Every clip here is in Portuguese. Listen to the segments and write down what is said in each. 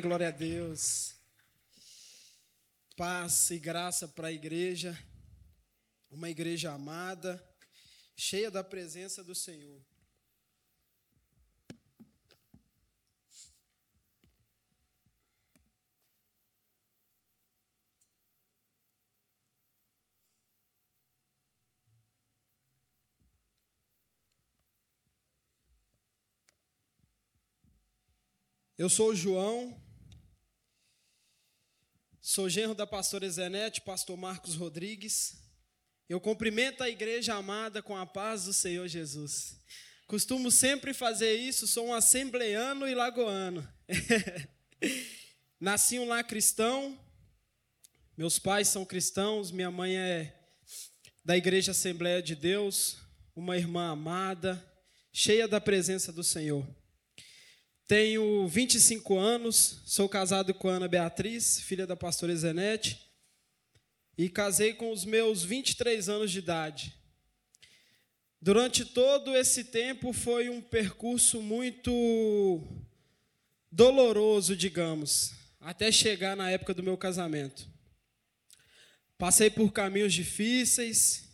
Glória a Deus. Paz e graça para a igreja, uma igreja amada, cheia da presença do Senhor. Eu sou o João, sou genro da pastora Zenete, pastor Marcos Rodrigues. Eu cumprimento a igreja amada com a paz do Senhor Jesus. Costumo sempre fazer isso, sou um assembleano e lagoano. Nasci um lar cristão, meus pais são cristãos, minha mãe é da Igreja Assembleia de Deus, uma irmã amada, cheia da presença do Senhor. Tenho 25 anos, sou casado com Ana Beatriz, filha da pastora Zenete, e casei com os meus 23 anos de idade. Durante todo esse tempo foi um percurso muito doloroso, digamos, até chegar na época do meu casamento. Passei por caminhos difíceis,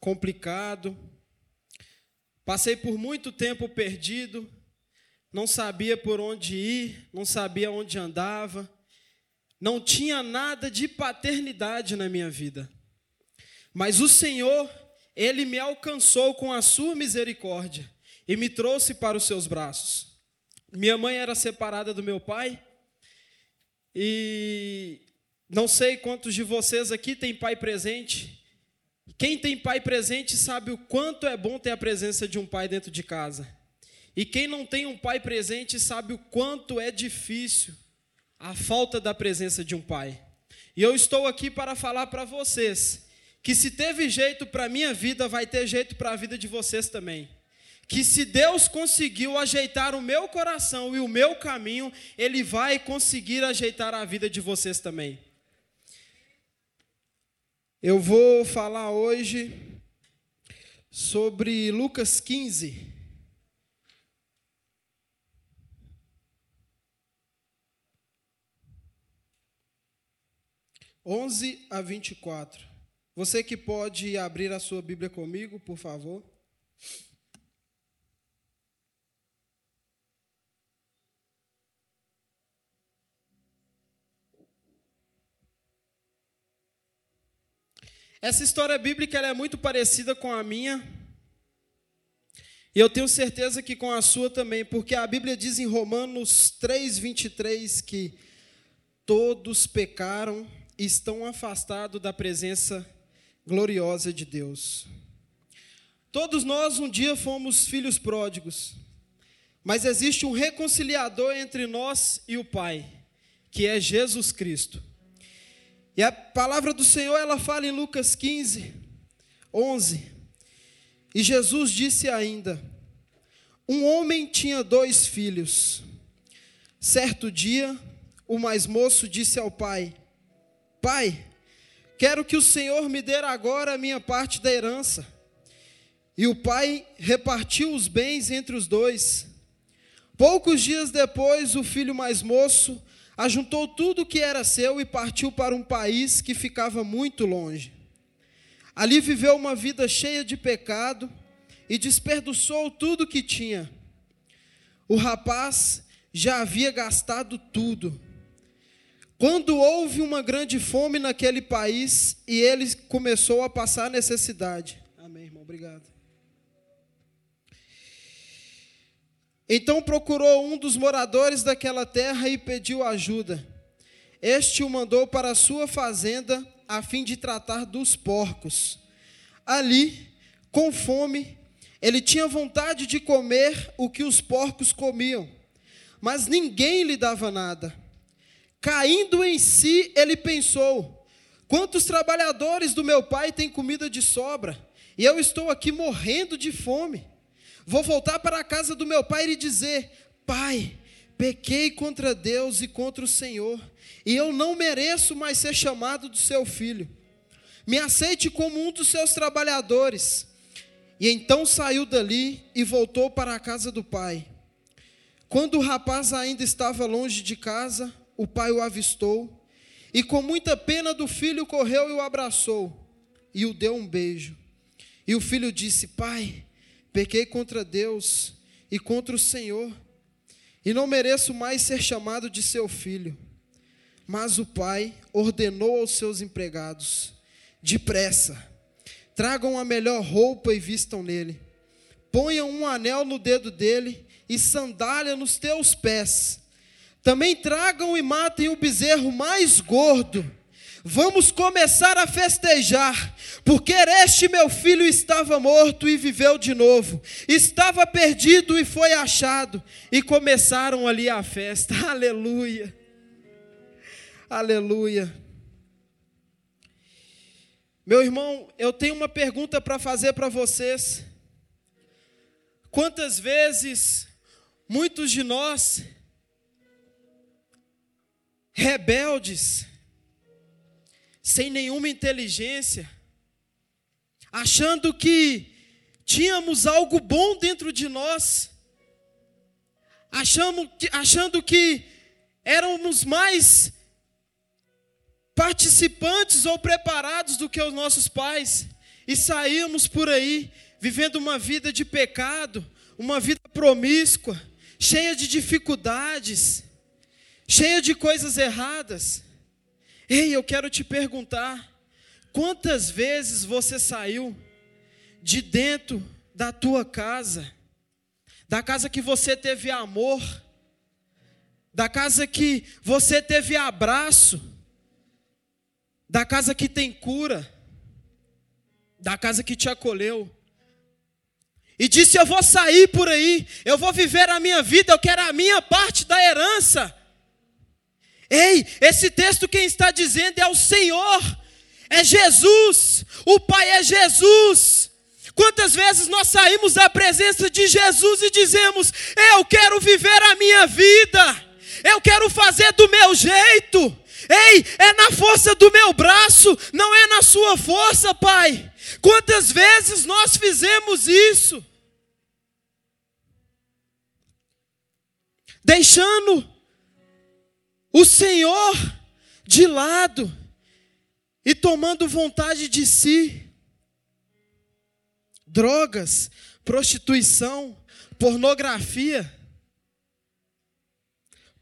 complicado. Passei por muito tempo perdido não sabia por onde ir, não sabia onde andava, não tinha nada de paternidade na minha vida. Mas o Senhor, Ele me alcançou com a sua misericórdia e me trouxe para os seus braços. Minha mãe era separada do meu pai e não sei quantos de vocês aqui têm pai presente. Quem tem pai presente sabe o quanto é bom ter a presença de um pai dentro de casa. E quem não tem um pai presente sabe o quanto é difícil a falta da presença de um pai. E eu estou aqui para falar para vocês que se teve jeito para a minha vida, vai ter jeito para a vida de vocês também. Que se Deus conseguiu ajeitar o meu coração e o meu caminho, Ele vai conseguir ajeitar a vida de vocês também. Eu vou falar hoje sobre Lucas 15. 11 a 24. Você que pode abrir a sua Bíblia comigo, por favor. Essa história bíblica é muito parecida com a minha. E eu tenho certeza que com a sua também, porque a Bíblia diz em Romanos 3:23 que todos pecaram estão afastados da presença gloriosa de Deus. Todos nós um dia fomos filhos pródigos, mas existe um reconciliador entre nós e o Pai, que é Jesus Cristo. E a palavra do Senhor, ela fala em Lucas 15, 11. E Jesus disse ainda: Um homem tinha dois filhos. Certo dia, o mais moço disse ao pai: Pai, quero que o Senhor me dê agora a minha parte da herança. E o pai repartiu os bens entre os dois. Poucos dias depois, o filho mais moço ajuntou tudo o que era seu e partiu para um país que ficava muito longe. Ali viveu uma vida cheia de pecado e desperdiçou tudo o que tinha. O rapaz já havia gastado tudo quando houve uma grande fome naquele país e ele começou a passar necessidade. Amém, irmão, obrigado. Então procurou um dos moradores daquela terra e pediu ajuda. Este o mandou para a sua fazenda a fim de tratar dos porcos. Ali, com fome, ele tinha vontade de comer o que os porcos comiam, mas ninguém lhe dava nada. Caindo em si, ele pensou: quantos trabalhadores do meu pai têm comida de sobra, e eu estou aqui morrendo de fome. Vou voltar para a casa do meu pai e dizer: Pai, pequei contra Deus e contra o Senhor, e eu não mereço mais ser chamado do seu filho. Me aceite como um dos seus trabalhadores. E então saiu dali e voltou para a casa do pai. Quando o rapaz ainda estava longe de casa, o pai o avistou e, com muita pena do filho, correu e o abraçou e o deu um beijo. E o filho disse: Pai, pequei contra Deus e contra o Senhor, e não mereço mais ser chamado de seu filho. Mas o pai ordenou aos seus empregados: Depressa, tragam a melhor roupa e vistam nele. Ponham um anel no dedo dele e sandália nos teus pés. Também tragam e matem o bezerro mais gordo. Vamos começar a festejar, porque este meu filho estava morto e viveu de novo, estava perdido e foi achado, e começaram ali a festa. Aleluia, aleluia. Meu irmão, eu tenho uma pergunta para fazer para vocês. Quantas vezes muitos de nós, rebeldes, sem nenhuma inteligência, achando que tínhamos algo bom dentro de nós, achando que, achando que éramos mais participantes ou preparados do que os nossos pais, e saímos por aí vivendo uma vida de pecado, uma vida promíscua, cheia de dificuldades, cheia de coisas erradas. Ei, eu quero te perguntar: quantas vezes você saiu de dentro da tua casa, da casa que você teve amor, da casa que você teve abraço, da casa que tem cura, da casa que te acolheu, e disse: Eu vou sair por aí, eu vou viver a minha vida, eu quero a minha parte da herança. Ei, esse texto quem está dizendo é o Senhor, é Jesus, o Pai é Jesus. Quantas vezes nós saímos da presença de Jesus e dizemos: Eu quero viver a minha vida, eu quero fazer do meu jeito. Ei, é na força do meu braço, não é na sua força, Pai. Quantas vezes nós fizemos isso? Deixando o Senhor de lado e tomando vontade de si. Drogas, prostituição, pornografia.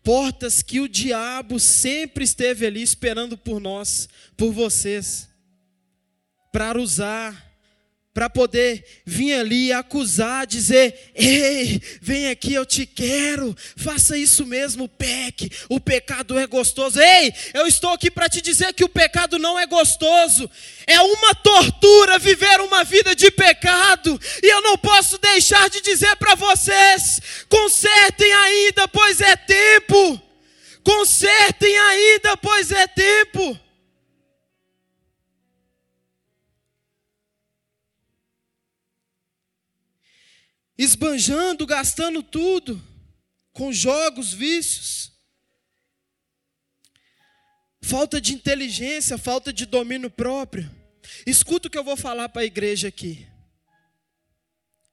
Portas que o diabo sempre esteve ali esperando por nós, por vocês, para usar para poder vir ali acusar, dizer: ei, vem aqui, eu te quero, faça isso mesmo, peque, o pecado é gostoso. Ei, eu estou aqui para te dizer que o pecado não é gostoso, é uma tortura viver uma vida de pecado, e eu não posso deixar de dizer para vocês: consertem ainda, pois é tempo, consertem ainda, pois é tempo. Esbanjando, gastando tudo com jogos, vícios. Falta de inteligência, falta de domínio próprio. Escuta o que eu vou falar para a igreja aqui.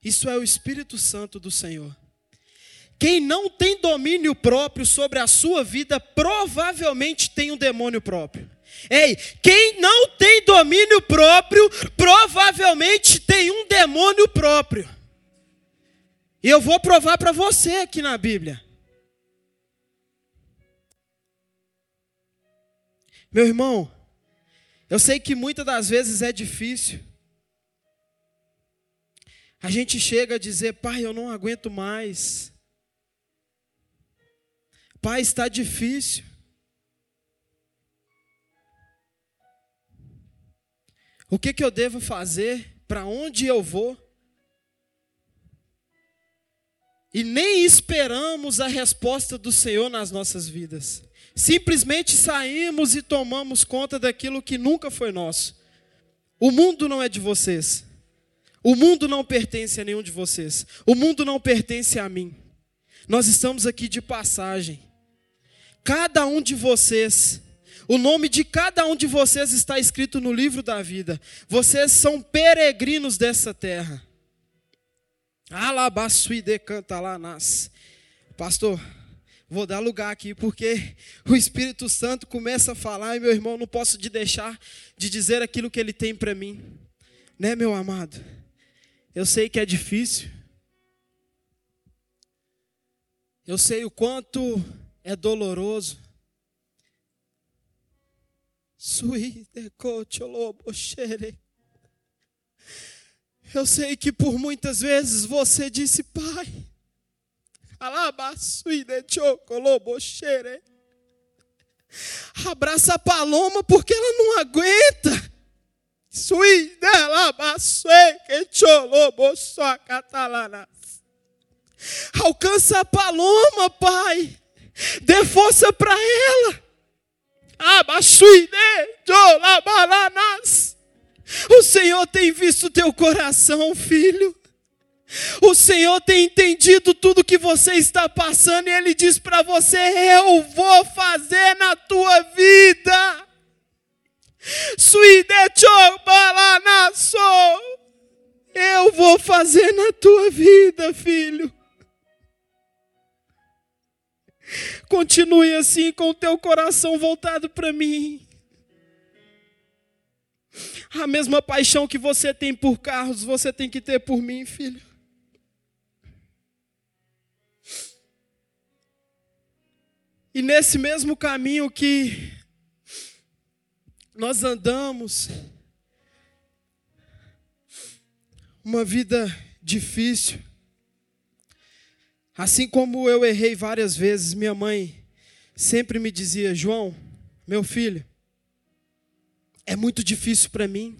Isso é o Espírito Santo do Senhor. Quem não tem domínio próprio sobre a sua vida, provavelmente tem um demônio próprio. Ei, quem não tem domínio E eu vou provar para você aqui na Bíblia. Meu irmão, eu sei que muitas das vezes é difícil. A gente chega a dizer, pai, eu não aguento mais. Pai, está difícil. O que, que eu devo fazer? Para onde eu vou? E nem esperamos a resposta do Senhor nas nossas vidas. Simplesmente saímos e tomamos conta daquilo que nunca foi nosso. O mundo não é de vocês. O mundo não pertence a nenhum de vocês. O mundo não pertence a mim. Nós estamos aqui de passagem. Cada um de vocês, o nome de cada um de vocês está escrito no livro da vida. Vocês são peregrinos dessa terra. Alabassuide canta lá nas. Pastor, vou dar lugar aqui porque o Espírito Santo começa a falar e meu irmão não posso de deixar de dizer aquilo que ele tem para mim. Né, meu amado? Eu sei que é difícil. Eu sei o quanto é doloroso. Eu sei que por muitas vezes você disse, Pai, abraça a paloma porque ela não aguenta. Alcança a paloma, Pai. Dê força para ela. O Senhor tem visto teu coração, filho. O Senhor tem entendido tudo que você está passando e Ele diz para você: Eu vou fazer na tua vida. Eu vou fazer na tua vida, filho. Continue assim com o teu coração voltado para mim. A mesma paixão que você tem por carros, você tem que ter por mim, filho. E nesse mesmo caminho que nós andamos, uma vida difícil, assim como eu errei várias vezes, minha mãe sempre me dizia: João, meu filho, é muito difícil para mim.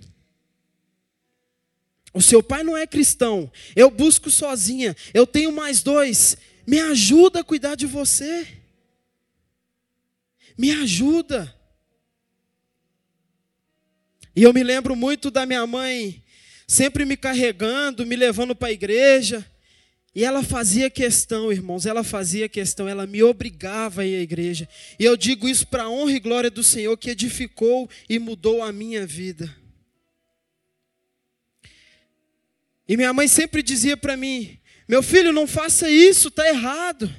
O seu pai não é cristão, eu busco sozinha, eu tenho mais dois, me ajuda a cuidar de você. Me ajuda. E eu me lembro muito da minha mãe sempre me carregando, me levando para a igreja. E ela fazia questão, irmãos, ela fazia questão, ela me obrigava a ir à igreja. E eu digo isso para a honra e glória do Senhor que edificou e mudou a minha vida. E minha mãe sempre dizia para mim: Meu filho, não faça isso, está errado.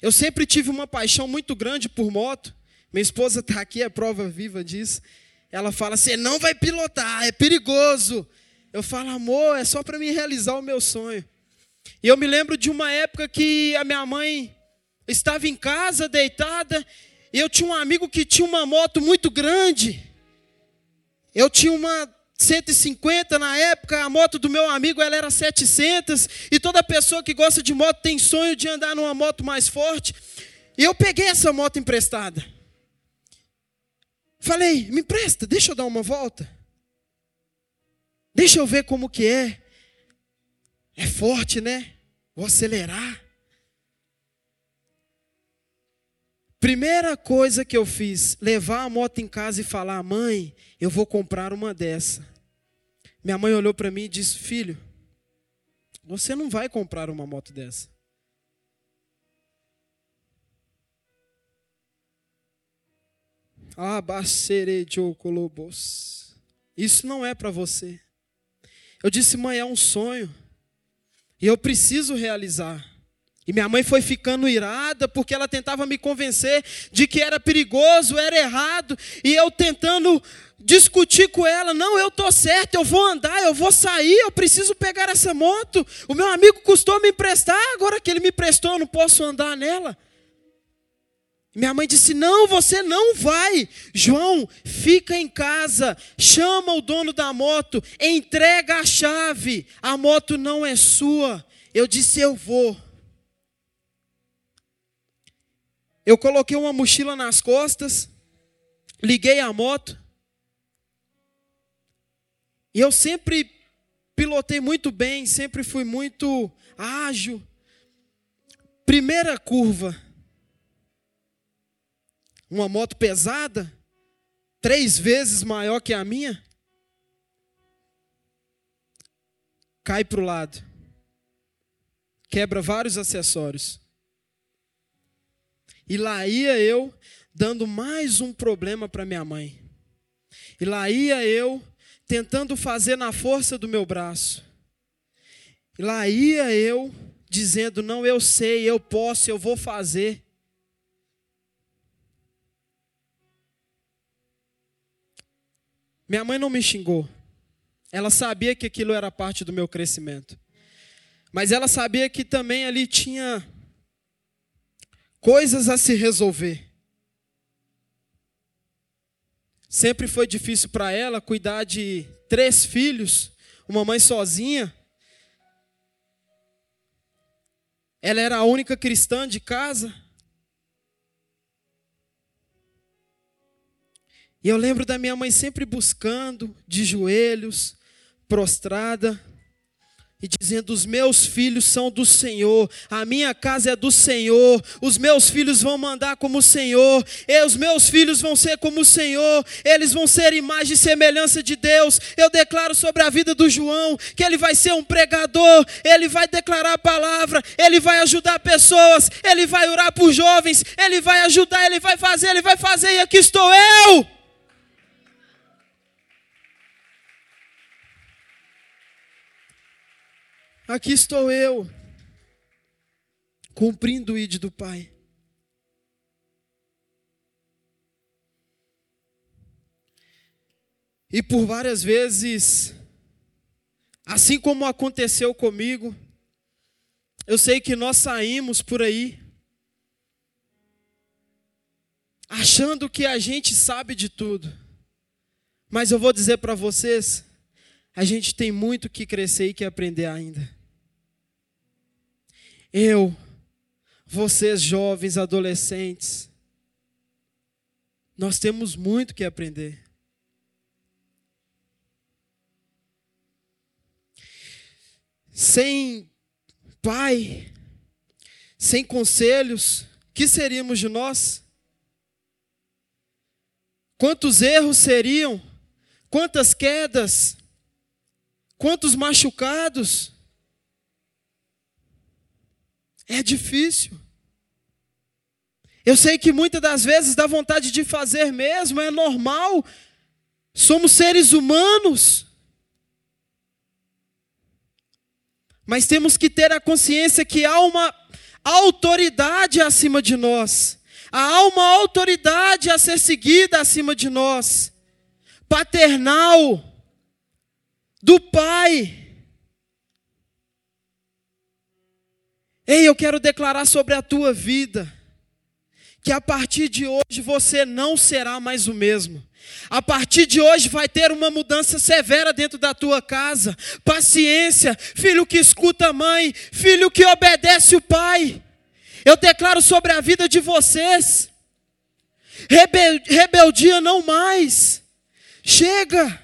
Eu sempre tive uma paixão muito grande por moto. Minha esposa está aqui, é prova viva disso. Ela fala: Você não vai pilotar, é perigoso. Eu falo, amor, é só para mim realizar o meu sonho. E eu me lembro de uma época que a minha mãe estava em casa, deitada, e eu tinha um amigo que tinha uma moto muito grande. Eu tinha uma 150 na época, a moto do meu amigo ela era 700, e toda pessoa que gosta de moto tem sonho de andar numa moto mais forte. E eu peguei essa moto emprestada. Falei, me empresta, deixa eu dar uma volta. Deixa eu ver como que é. É forte, né? Vou acelerar. Primeira coisa que eu fiz, levar a moto em casa e falar: "Mãe, eu vou comprar uma dessa". Minha mãe olhou para mim e disse: "Filho, você não vai comprar uma moto dessa". Ah, Isso não é para você. Eu disse, mãe, é um sonho. E eu preciso realizar. E minha mãe foi ficando irada porque ela tentava me convencer de que era perigoso, era errado, e eu tentando discutir com ela, não, eu tô certo, eu vou andar, eu vou sair, eu preciso pegar essa moto. O meu amigo custou me emprestar, agora que ele me prestou, eu não posso andar nela. Minha mãe disse: Não, você não vai. João, fica em casa, chama o dono da moto, entrega a chave. A moto não é sua. Eu disse: Eu vou. Eu coloquei uma mochila nas costas, liguei a moto. E eu sempre pilotei muito bem, sempre fui muito ágil. Primeira curva, uma moto pesada, três vezes maior que a minha, cai para o lado, quebra vários acessórios. E lá ia eu dando mais um problema para minha mãe. E lá ia eu tentando fazer na força do meu braço. E lá ia eu dizendo: Não, eu sei, eu posso, eu vou fazer. Minha mãe não me xingou. Ela sabia que aquilo era parte do meu crescimento. Mas ela sabia que também ali tinha coisas a se resolver. Sempre foi difícil para ela cuidar de três filhos, uma mãe sozinha. Ela era a única cristã de casa. E eu lembro da minha mãe sempre buscando, de joelhos, prostrada e dizendo: Os meus filhos são do Senhor, a minha casa é do Senhor, os meus filhos vão mandar como o Senhor, e os meus filhos vão ser como o Senhor, eles vão ser imagem e semelhança de Deus. Eu declaro sobre a vida do João que ele vai ser um pregador, ele vai declarar a palavra, ele vai ajudar pessoas, ele vai orar por jovens, ele vai ajudar, ele vai fazer, ele vai fazer, e aqui estou eu. Aqui estou eu, cumprindo o ide do Pai. E por várias vezes, assim como aconteceu comigo, eu sei que nós saímos por aí, achando que a gente sabe de tudo. Mas eu vou dizer para vocês, a gente tem muito que crescer e que aprender ainda. Eu, vocês jovens, adolescentes, nós temos muito que aprender. Sem pai, sem conselhos, que seríamos de nós? Quantos erros seriam? Quantas quedas? Quantos machucados? É difícil. Eu sei que muitas das vezes dá vontade de fazer mesmo, é normal. Somos seres humanos. Mas temos que ter a consciência que há uma autoridade acima de nós. Há uma autoridade a ser seguida acima de nós. Paternal. Do Pai. Ei, eu quero declarar sobre a tua vida que a partir de hoje você não será mais o mesmo. A partir de hoje vai ter uma mudança severa dentro da tua casa. Paciência, filho que escuta a mãe, filho que obedece o pai. Eu declaro sobre a vida de vocês. Rebel, rebeldia não mais. Chega.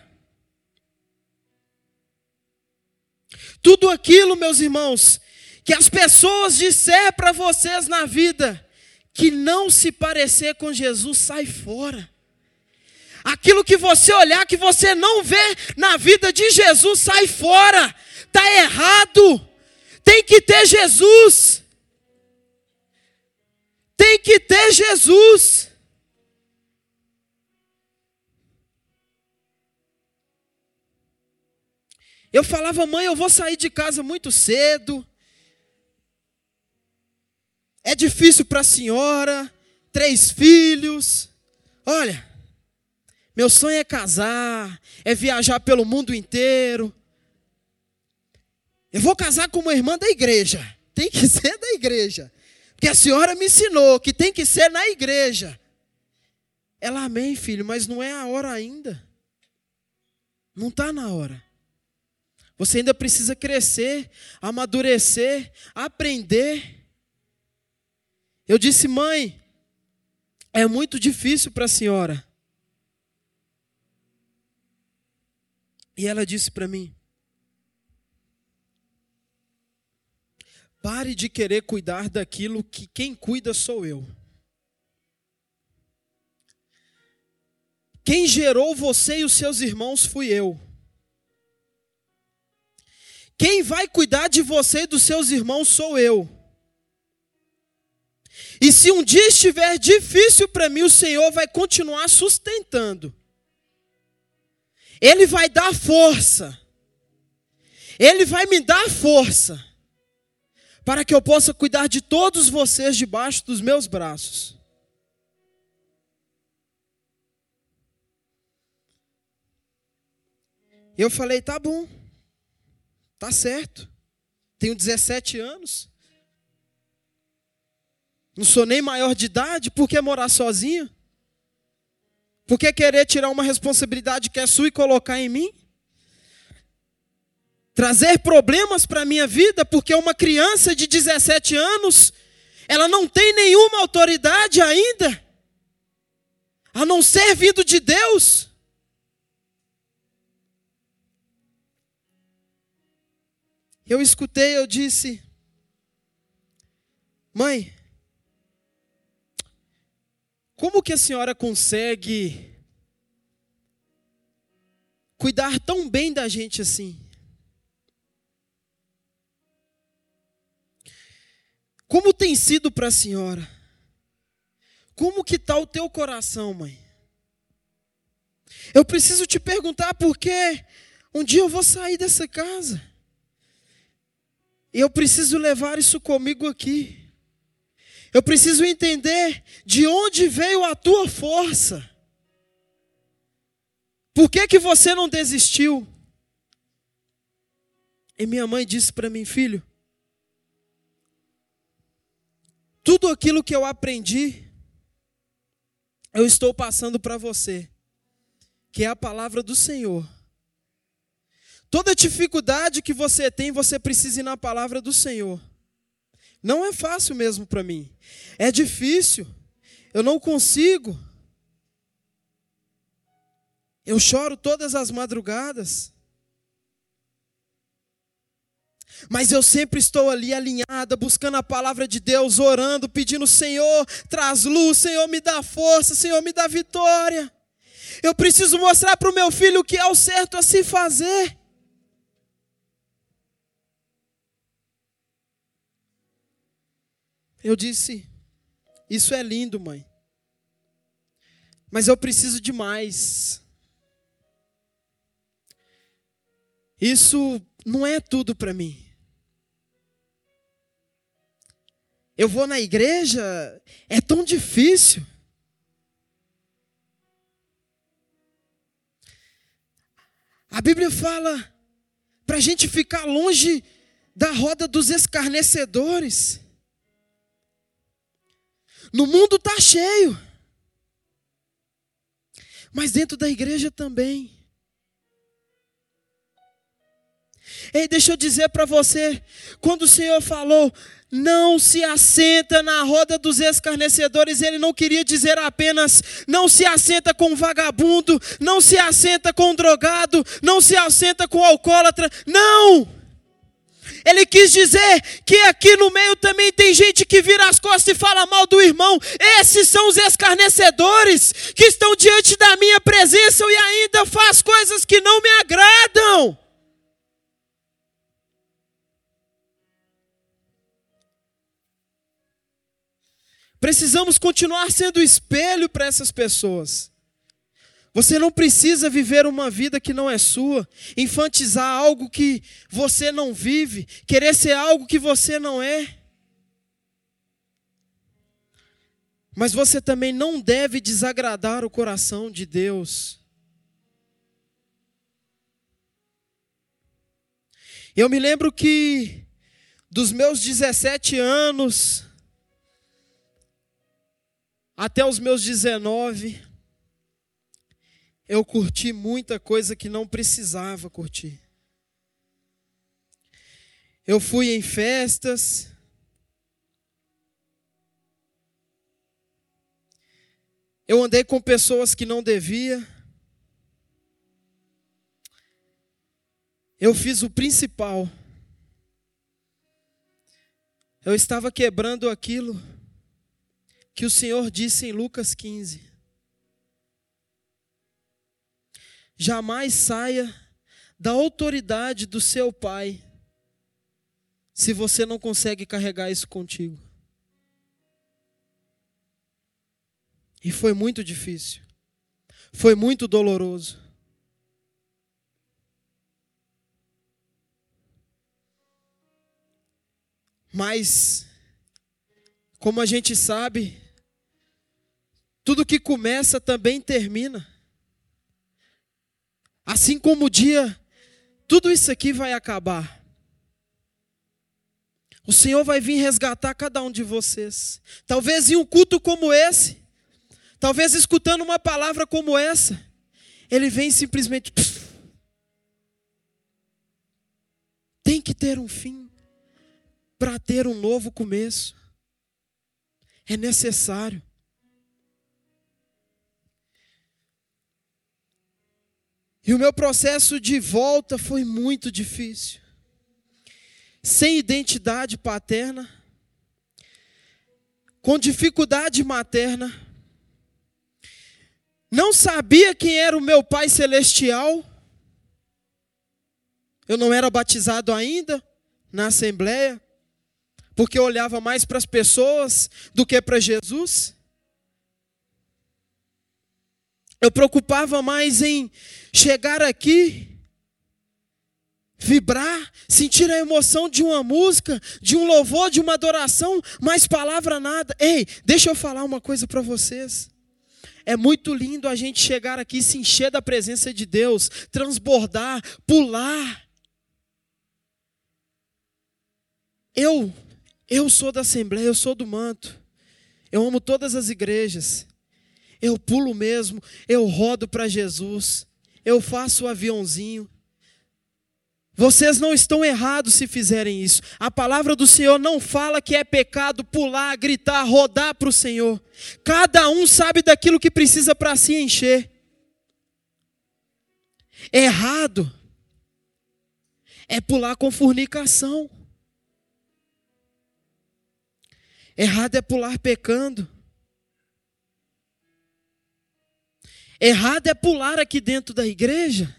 Tudo aquilo, meus irmãos, que as pessoas disser para vocês na vida que não se parecer com Jesus, sai fora. Aquilo que você olhar que você não vê na vida de Jesus, sai fora. Tá errado. Tem que ter Jesus. Tem que ter Jesus. Eu falava, mãe, eu vou sair de casa muito cedo. É difícil para a senhora, três filhos. Olha, meu sonho é casar, é viajar pelo mundo inteiro. Eu vou casar com uma irmã da igreja. Tem que ser da igreja. Porque a senhora me ensinou que tem que ser na igreja. Ela, amém, filho, mas não é a hora ainda. Não está na hora. Você ainda precisa crescer, amadurecer, aprender. Eu disse, mãe, é muito difícil para a senhora. E ela disse para mim: pare de querer cuidar daquilo que quem cuida sou eu. Quem gerou você e os seus irmãos fui eu. Quem vai cuidar de você e dos seus irmãos sou eu. E se um dia estiver difícil para mim, o Senhor vai continuar sustentando. Ele vai dar força. Ele vai me dar força para que eu possa cuidar de todos vocês debaixo dos meus braços. Eu falei, tá bom, tá certo. Tenho 17 anos. Não sou nem maior de idade, por que morar sozinho? Por que querer tirar uma responsabilidade que é sua e colocar em mim? Trazer problemas para a minha vida, porque uma criança de 17 anos, ela não tem nenhuma autoridade ainda, a não ser vindo de Deus. Eu escutei, eu disse, mãe, como que a senhora consegue cuidar tão bem da gente assim? Como tem sido para a senhora? Como que está o teu coração, mãe? Eu preciso te perguntar porque um dia eu vou sair dessa casa. E eu preciso levar isso comigo aqui. Eu preciso entender de onde veio a tua força. Por que, que você não desistiu? E minha mãe disse para mim, filho, tudo aquilo que eu aprendi, eu estou passando para você, que é a palavra do Senhor. Toda dificuldade que você tem, você precisa ir na palavra do Senhor. Não é fácil mesmo para mim. É difícil. Eu não consigo. Eu choro todas as madrugadas. Mas eu sempre estou ali alinhada, buscando a palavra de Deus, orando, pedindo: Senhor, traz luz, Senhor, me dá força, Senhor, me dá vitória. Eu preciso mostrar para o meu filho o que é o certo a se fazer. Eu disse: Isso é lindo, mãe. Mas eu preciso de mais. Isso não é tudo para mim. Eu vou na igreja, é tão difícil. A Bíblia fala para a gente ficar longe da roda dos escarnecedores. No mundo está cheio. Mas dentro da igreja também. Ei, deixa eu dizer para você, quando o Senhor falou, não se assenta na roda dos escarnecedores, ele não queria dizer apenas, não se assenta com vagabundo, não se assenta com drogado, não se assenta com alcoólatra, não! Ele quis dizer que aqui no meio também tem gente que vira as costas e fala mal do irmão. Esses são os escarnecedores que estão diante da minha presença e ainda faz coisas que não me agradam. Precisamos continuar sendo espelho para essas pessoas. Você não precisa viver uma vida que não é sua, infantizar algo que você não vive, querer ser algo que você não é. Mas você também não deve desagradar o coração de Deus. Eu me lembro que dos meus 17 anos até os meus 19, eu curti muita coisa que não precisava curtir. Eu fui em festas. Eu andei com pessoas que não devia. Eu fiz o principal. Eu estava quebrando aquilo que o Senhor disse em Lucas 15. Jamais saia da autoridade do seu pai, se você não consegue carregar isso contigo. E foi muito difícil, foi muito doloroso. Mas, como a gente sabe, tudo que começa também termina. Assim como o dia, tudo isso aqui vai acabar. O Senhor vai vir resgatar cada um de vocês. Talvez em um culto como esse, talvez escutando uma palavra como essa, ele vem simplesmente. Pff, tem que ter um fim para ter um novo começo. É necessário. E o meu processo de volta foi muito difícil. Sem identidade paterna, com dificuldade materna, não sabia quem era o meu Pai Celestial, eu não era batizado ainda na Assembleia, porque eu olhava mais para as pessoas do que para Jesus. Eu preocupava mais em chegar aqui, vibrar, sentir a emoção de uma música, de um louvor, de uma adoração, mais palavra nada. Ei, deixa eu falar uma coisa para vocês. É muito lindo a gente chegar aqui e se encher da presença de Deus, transbordar, pular. Eu eu sou da Assembleia, eu sou do manto. Eu amo todas as igrejas. Eu pulo mesmo, eu rodo para Jesus. Eu faço o aviãozinho. Vocês não estão errados se fizerem isso. A palavra do Senhor não fala que é pecado pular, gritar, rodar para o Senhor. Cada um sabe daquilo que precisa para se encher. Errado é pular com fornicação. Errado é pular pecando. Errado é pular aqui dentro da igreja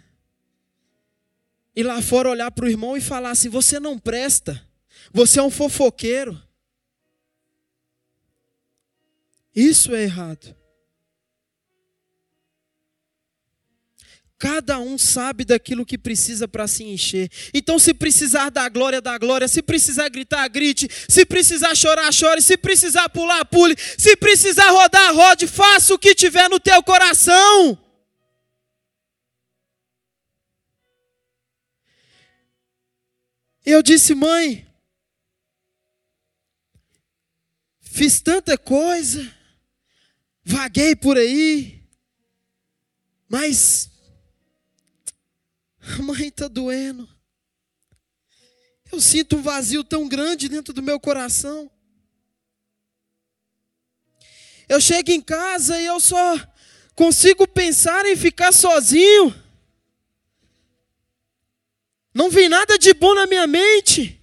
e lá fora olhar para o irmão e falar assim: você não presta, você é um fofoqueiro. Isso é errado. Cada um sabe daquilo que precisa para se encher. Então, se precisar da glória, da glória. Se precisar gritar, grite. Se precisar chorar, chore. Se precisar pular, pule. Se precisar rodar, rode. Faça o que tiver no teu coração. Eu disse, mãe, fiz tanta coisa, vaguei por aí, mas a mãe está doendo. Eu sinto um vazio tão grande dentro do meu coração. Eu chego em casa e eu só consigo pensar em ficar sozinho. Não vem nada de bom na minha mente.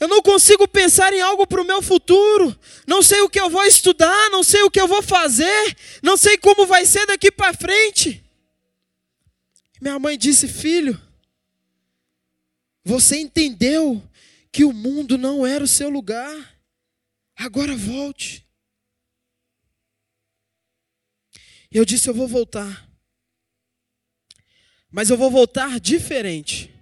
Eu não consigo pensar em algo para o meu futuro. Não sei o que eu vou estudar, não sei o que eu vou fazer, não sei como vai ser daqui para frente. Minha mãe disse: Filho, você entendeu que o mundo não era o seu lugar. Agora volte. E eu disse: Eu vou voltar. Mas eu vou voltar diferente.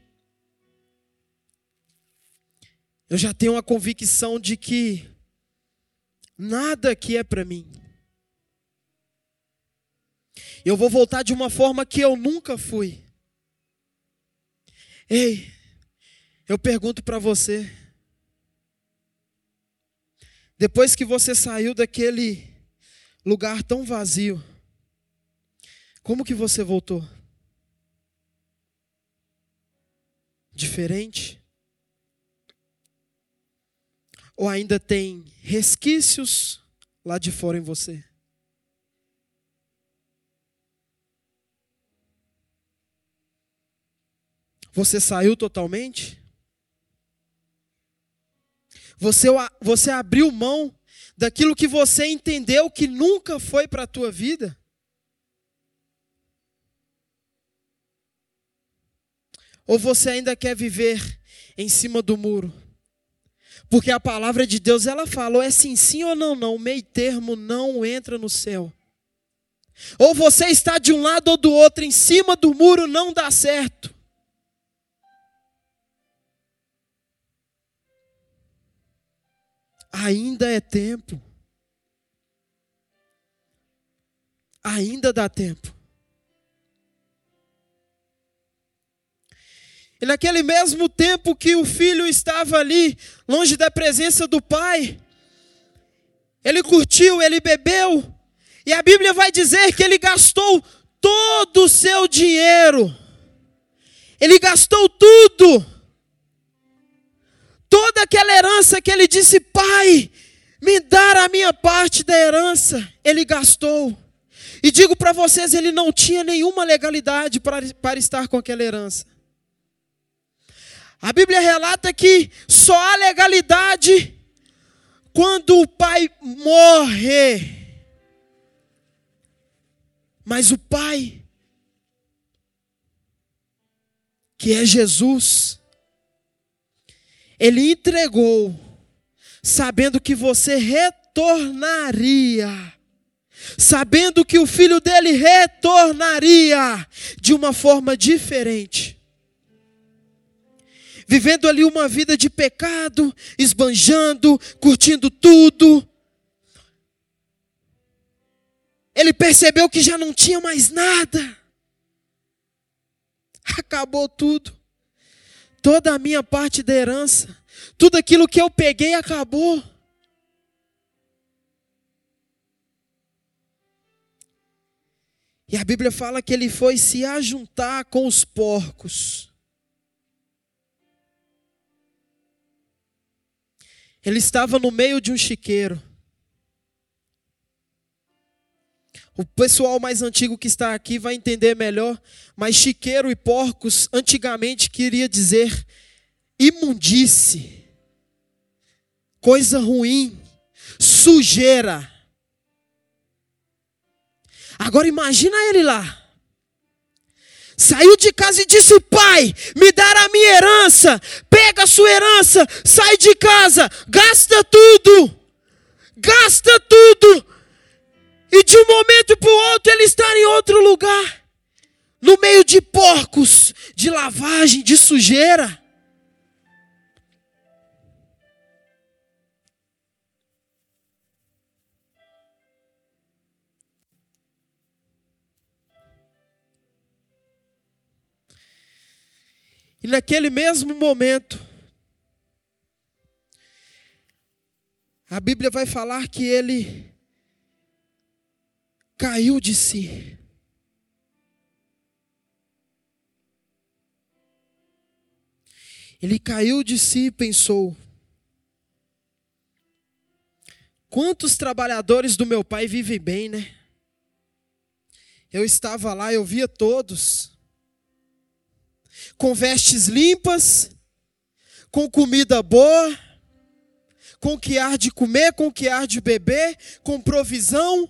Eu já tenho uma convicção de que nada aqui é para mim. Eu vou voltar de uma forma que eu nunca fui. Ei, eu pergunto para você. Depois que você saiu daquele lugar tão vazio, como que você voltou? Diferente? Ou ainda tem resquícios lá de fora em você? Você saiu totalmente? Você, você abriu mão daquilo que você entendeu que nunca foi para a tua vida? Ou você ainda quer viver em cima do muro? Porque a palavra de Deus ela fala, ou é sim, sim ou não, não, meio termo não entra no céu. Ou você está de um lado ou do outro, em cima do muro não dá certo. Ainda é tempo. Ainda dá tempo. E naquele mesmo tempo que o filho estava ali, longe da presença do pai, ele curtiu, ele bebeu, e a Bíblia vai dizer que ele gastou todo o seu dinheiro, ele gastou tudo, toda aquela herança que ele disse, pai, me dar a minha parte da herança, ele gastou. E digo para vocês, ele não tinha nenhuma legalidade para, para estar com aquela herança. A Bíblia relata que só há legalidade quando o pai morre. Mas o pai, que é Jesus, ele entregou, sabendo que você retornaria, sabendo que o filho dele retornaria de uma forma diferente vivendo ali uma vida de pecado, esbanjando, curtindo tudo. Ele percebeu que já não tinha mais nada. Acabou tudo. Toda a minha parte da herança, tudo aquilo que eu peguei acabou. E a Bíblia fala que ele foi se ajuntar com os porcos. Ele estava no meio de um chiqueiro. O pessoal mais antigo que está aqui vai entender melhor, mas chiqueiro e porcos antigamente queria dizer imundície, coisa ruim, sujeira. Agora imagina ele lá. Saiu de casa e disse: Pai, me dará a minha herança. Pega a sua herança, sai de casa, gasta tudo. Gasta tudo. E de um momento para o outro ele está em outro lugar no meio de porcos, de lavagem, de sujeira. E naquele mesmo momento, a Bíblia vai falar que ele caiu de si. Ele caiu de si e pensou: quantos trabalhadores do meu pai vivem bem, né? Eu estava lá, eu via todos com vestes limpas, com comida boa, com que há de comer, com que há de beber, com provisão.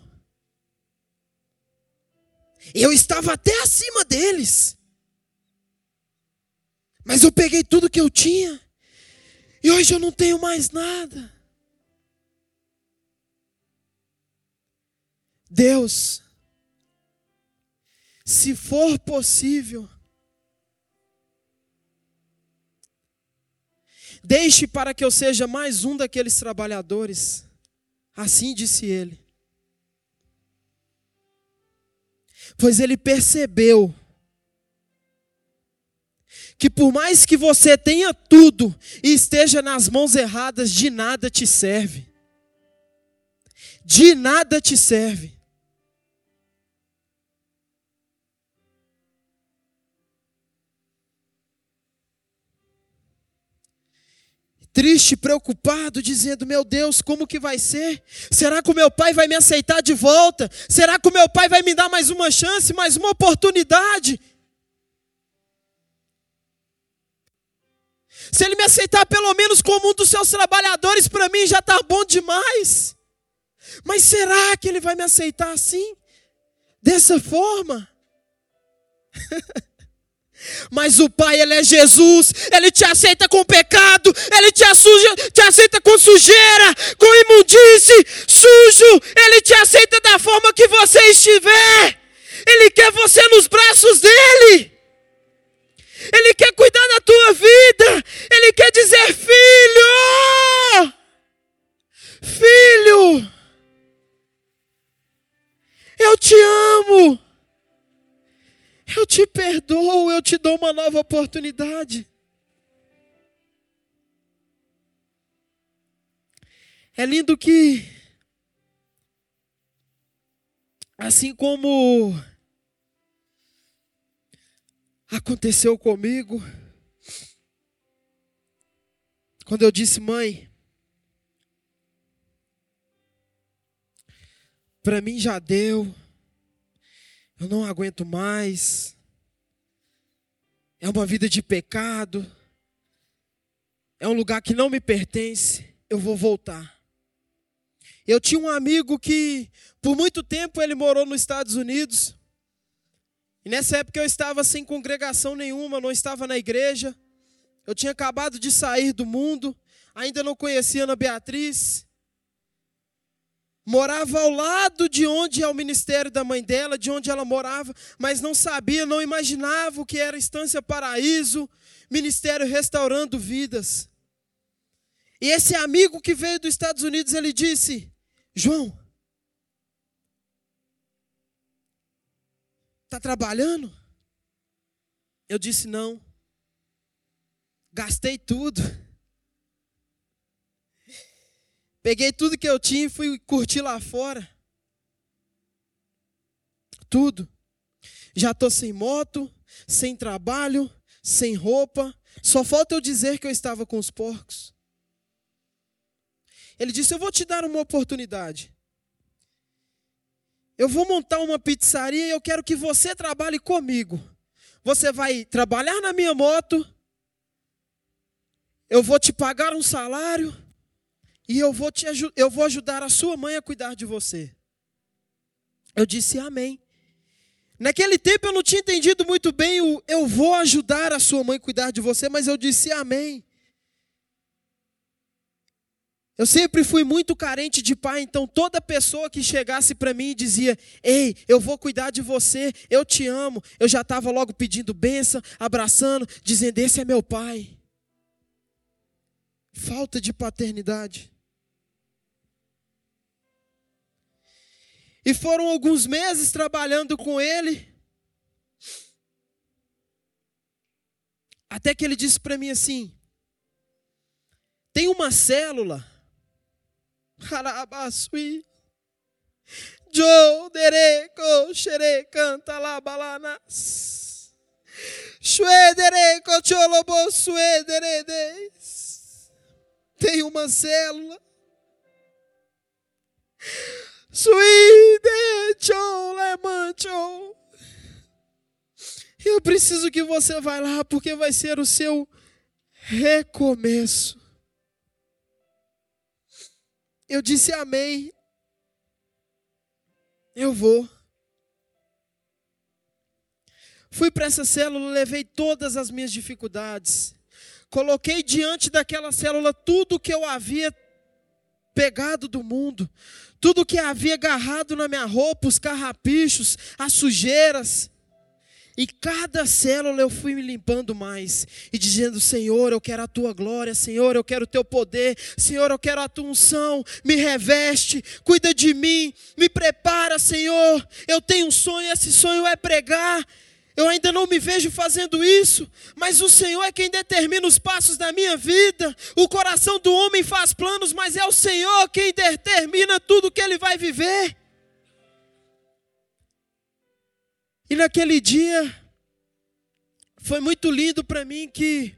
Eu estava até acima deles. Mas eu peguei tudo que eu tinha. E hoje eu não tenho mais nada. Deus, se for possível, Deixe para que eu seja mais um daqueles trabalhadores. Assim disse ele. Pois ele percebeu que por mais que você tenha tudo e esteja nas mãos erradas, de nada te serve. De nada te serve. Triste, preocupado, dizendo: Meu Deus, como que vai ser? Será que o meu pai vai me aceitar de volta? Será que o meu pai vai me dar mais uma chance, mais uma oportunidade? Se ele me aceitar pelo menos como um dos seus trabalhadores, para mim já está bom demais. Mas será que ele vai me aceitar assim? Dessa forma? Mas o Pai, Ele é Jesus, Ele te aceita com pecado, Ele te, assuja, te aceita com sujeira, com imundície, sujo, Ele te aceita da forma que você estiver, Ele quer você nos braços dEle, Ele quer cuidar da tua vida, Ele quer dizer: Filho, Filho, eu te amo. Eu te perdoo, eu te dou uma nova oportunidade. É lindo que, assim como aconteceu comigo, quando eu disse, mãe, para mim já deu, eu não aguento mais, é uma vida de pecado, é um lugar que não me pertence, eu vou voltar. Eu tinha um amigo que, por muito tempo, ele morou nos Estados Unidos. E nessa época eu estava sem congregação nenhuma, não estava na igreja. Eu tinha acabado de sair do mundo, ainda não conhecia Ana Beatriz. Morava ao lado de onde é o ministério da mãe dela, de onde ela morava, mas não sabia, não imaginava o que era Estância Paraíso, ministério restaurando vidas. E esse amigo que veio dos Estados Unidos, ele disse: João, está trabalhando? Eu disse: Não. Gastei tudo. Peguei tudo que eu tinha e fui curtir lá fora. Tudo. Já estou sem moto, sem trabalho, sem roupa. Só falta eu dizer que eu estava com os porcos. Ele disse: Eu vou te dar uma oportunidade. Eu vou montar uma pizzaria e eu quero que você trabalhe comigo. Você vai trabalhar na minha moto, eu vou te pagar um salário e eu vou, te, eu vou ajudar a sua mãe a cuidar de você. Eu disse amém. Naquele tempo eu não tinha entendido muito bem o eu vou ajudar a sua mãe a cuidar de você, mas eu disse amém. Eu sempre fui muito carente de pai, então toda pessoa que chegasse para mim e dizia: Ei, eu vou cuidar de você, eu te amo, eu já estava logo pedindo bênção, abraçando, dizendo: Esse é meu pai. Falta de paternidade. E foram alguns meses trabalhando com ele, até que ele disse para mim assim: Tem uma célula Harabasui. Jo dereko xere canta lá balanas. Tem uma célula. Suide cholemancho. Eu preciso que você vá lá porque vai ser o seu recomeço. Eu disse amém. Eu vou. Fui para essa célula, levei todas as minhas dificuldades. Coloquei diante daquela célula tudo que eu havia pegado do mundo, tudo que havia agarrado na minha roupa, os carrapichos, as sujeiras. E cada célula eu fui me limpando mais e dizendo: Senhor, eu quero a tua glória, Senhor, eu quero o teu poder, Senhor, eu quero a tua unção, me reveste, cuida de mim, me prepara, Senhor. Eu tenho um sonho, esse sonho é pregar. Eu ainda não me vejo fazendo isso, mas o Senhor é quem determina os passos da minha vida. O coração do homem faz planos, mas é o Senhor quem determina tudo que ele vai viver. E naquele dia, foi muito lindo para mim que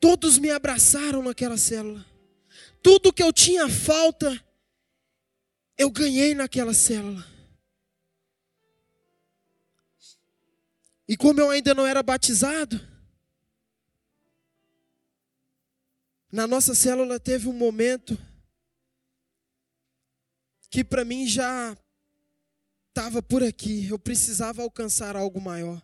todos me abraçaram naquela célula. Tudo que eu tinha falta, eu ganhei naquela célula. E como eu ainda não era batizado, na nossa célula teve um momento que para mim já estava por aqui, eu precisava alcançar algo maior.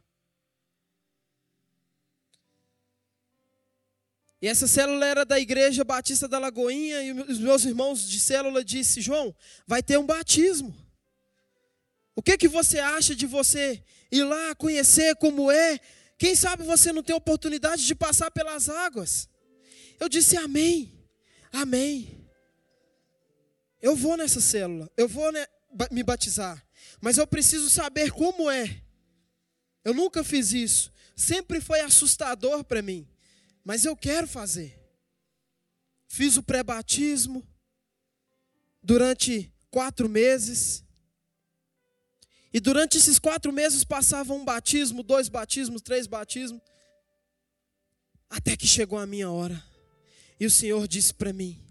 E essa célula era da Igreja Batista da Lagoinha, e os meus irmãos de célula disse: João, vai ter um batismo. O que, que você acha de você ir lá conhecer como é? Quem sabe você não tem oportunidade de passar pelas águas? Eu disse: Amém, Amém. Eu vou nessa célula, eu vou me batizar, mas eu preciso saber como é. Eu nunca fiz isso. Sempre foi assustador para mim, mas eu quero fazer. Fiz o pré-batismo durante quatro meses. E durante esses quatro meses passava um batismo, dois batismos, três batismos. Até que chegou a minha hora. E o Senhor disse para mim: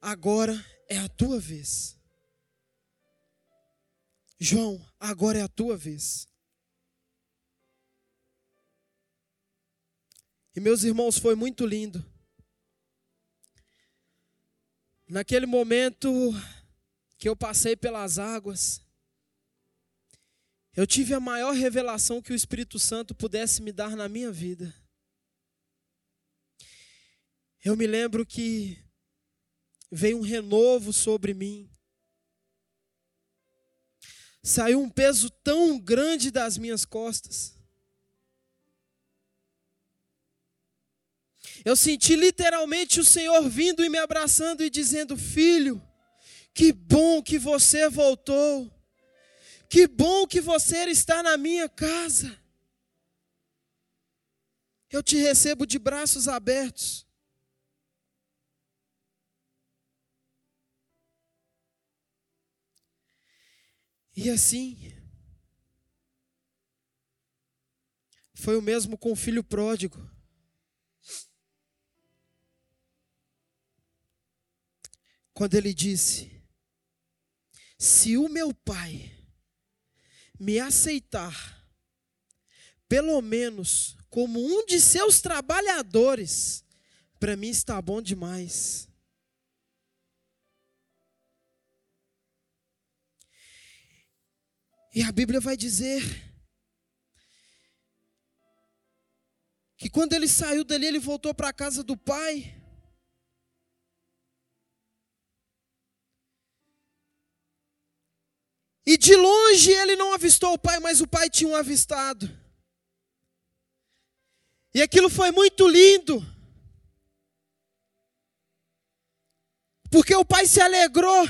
agora é a tua vez. João, agora é a tua vez. E meus irmãos, foi muito lindo. Naquele momento que eu passei pelas águas, eu tive a maior revelação que o Espírito Santo pudesse me dar na minha vida. Eu me lembro que veio um renovo sobre mim. Saiu um peso tão grande das minhas costas. Eu senti literalmente o Senhor vindo e me abraçando e dizendo: Filho, que bom que você voltou. Que bom que você está na minha casa. Eu te recebo de braços abertos. E assim, foi o mesmo com o filho pródigo. Quando ele disse: Se o meu pai me aceitar, pelo menos como um de seus trabalhadores, para mim está bom demais. E a Bíblia vai dizer que quando ele saiu dali, ele voltou para a casa do pai. E de longe ele não avistou o pai, mas o pai tinha um avistado. E aquilo foi muito lindo. Porque o pai se alegrou.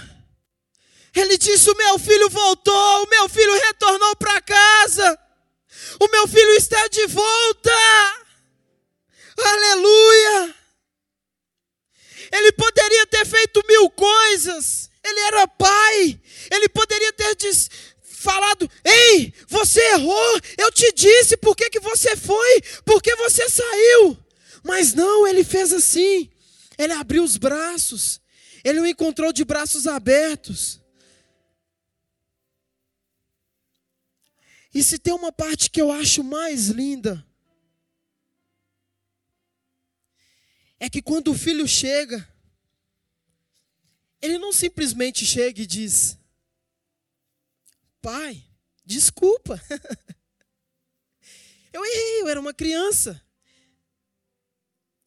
Ele disse: O meu filho voltou, o meu filho retornou para casa, o meu filho está de volta. Aleluia! Ele poderia ter feito mil coisas, ele era pai, ele poderia ter diz, falado: Ei, você errou, eu te disse por que, que você foi, por que você saiu. Mas não, ele fez assim, ele abriu os braços, ele o encontrou de braços abertos. E se tem uma parte que eu acho mais linda, é que quando o filho chega, ele não simplesmente chega e diz: Pai, desculpa. eu errei, eu era uma criança.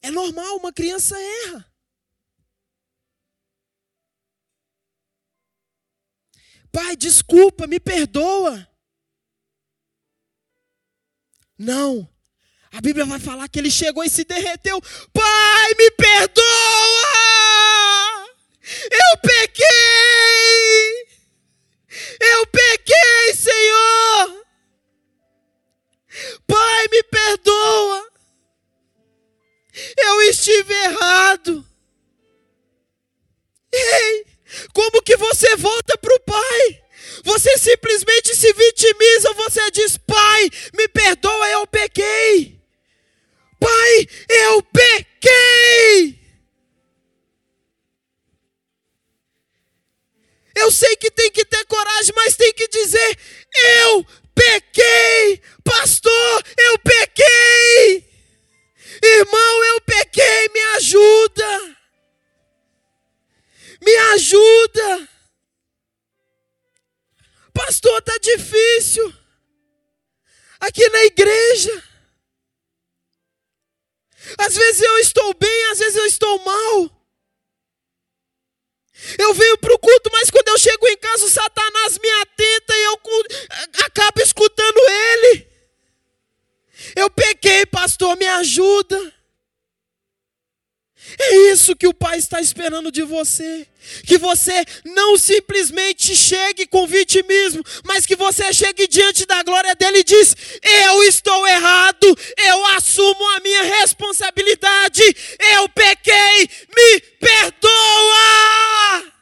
É normal, uma criança erra. Pai, desculpa, me perdoa. Não. A Bíblia vai falar que ele chegou e se derreteu. Pai, me perdoa! Eu pequei! Eu pequei, Senhor! Pai, me perdoa! Eu estive errado. Ei, como que você volta para o Pai? Você simplesmente se vitimiza, você diz: Pai, me perdoa, eu pequei. Pai, eu pequei. Eu sei que tem que ter coragem, mas tem que dizer: Eu pequei. Pastor, eu pequei. Irmão, eu pequei, me ajuda. Me ajuda. Pastor, está difícil. Aqui na igreja. Às vezes eu estou bem, às vezes eu estou mal. Eu venho para o culto, mas quando eu chego em casa, o Satanás me atenta e eu acabo escutando ele. Eu pequei, pastor, me ajuda. É isso que o Pai está esperando de você. Que você não simplesmente chegue com vitimismo, mas que você chegue diante da glória dele e diz: Eu estou errado, eu assumo a minha responsabilidade, eu pequei, me perdoa!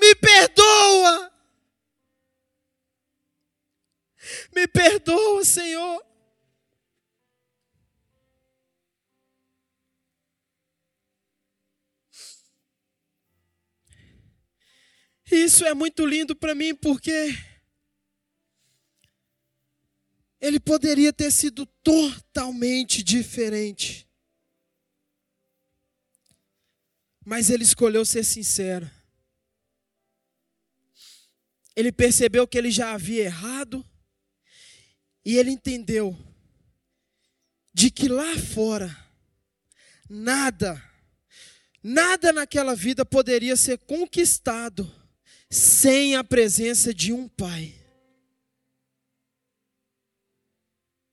Me perdoa! Me perdoa, Senhor. Isso é muito lindo para mim porque ele poderia ter sido totalmente diferente. Mas ele escolheu ser sincero. Ele percebeu que ele já havia errado e ele entendeu de que lá fora nada, nada naquela vida poderia ser conquistado sem a presença de um pai.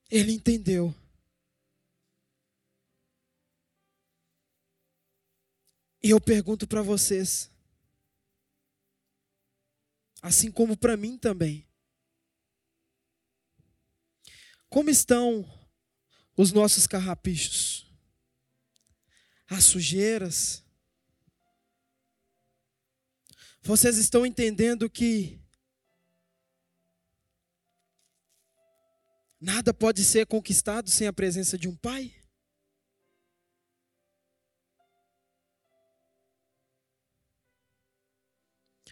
Ele entendeu. E eu pergunto para vocês, assim como para mim também, como estão os nossos carrapichos? As sujeiras, vocês estão entendendo que nada pode ser conquistado sem a presença de um pai?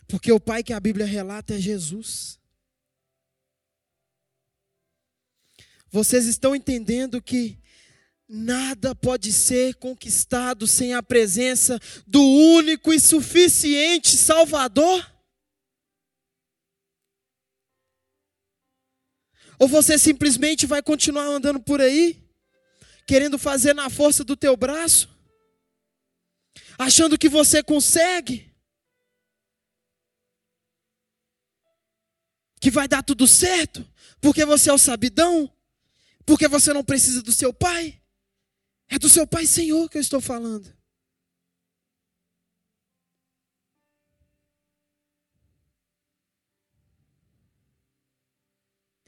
Porque o pai que a Bíblia relata é Jesus. Vocês estão entendendo que Nada pode ser conquistado sem a presença do único e suficiente Salvador? Ou você simplesmente vai continuar andando por aí, querendo fazer na força do teu braço, achando que você consegue, que vai dar tudo certo, porque você é o sabidão, porque você não precisa do seu pai? É do seu Pai Senhor que eu estou falando.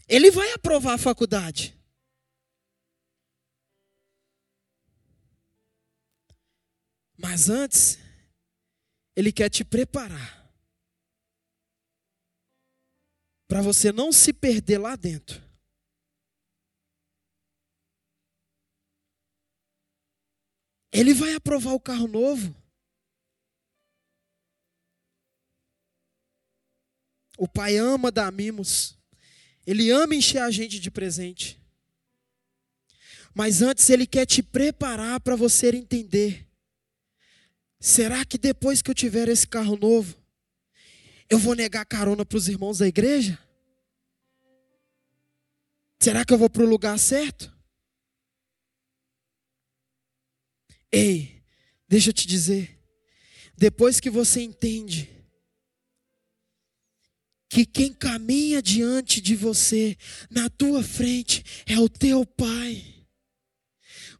Ele vai aprovar a faculdade. Mas antes, ele quer te preparar para você não se perder lá dentro. Ele vai aprovar o carro novo. O pai ama dar mimos. Ele ama encher a gente de presente. Mas antes ele quer te preparar para você entender. Será que depois que eu tiver esse carro novo, eu vou negar carona para os irmãos da igreja? Será que eu vou para o lugar certo? Ei, deixa eu te dizer, depois que você entende que quem caminha diante de você, na tua frente, é o teu Pai,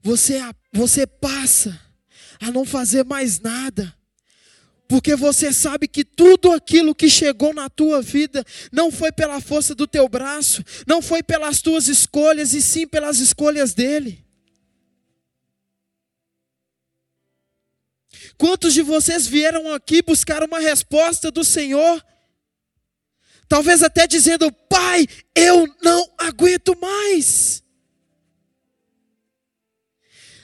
você, você passa a não fazer mais nada, porque você sabe que tudo aquilo que chegou na tua vida não foi pela força do teu braço, não foi pelas tuas escolhas, e sim pelas escolhas dele. Quantos de vocês vieram aqui buscar uma resposta do Senhor? Talvez até dizendo: Pai, eu não aguento mais.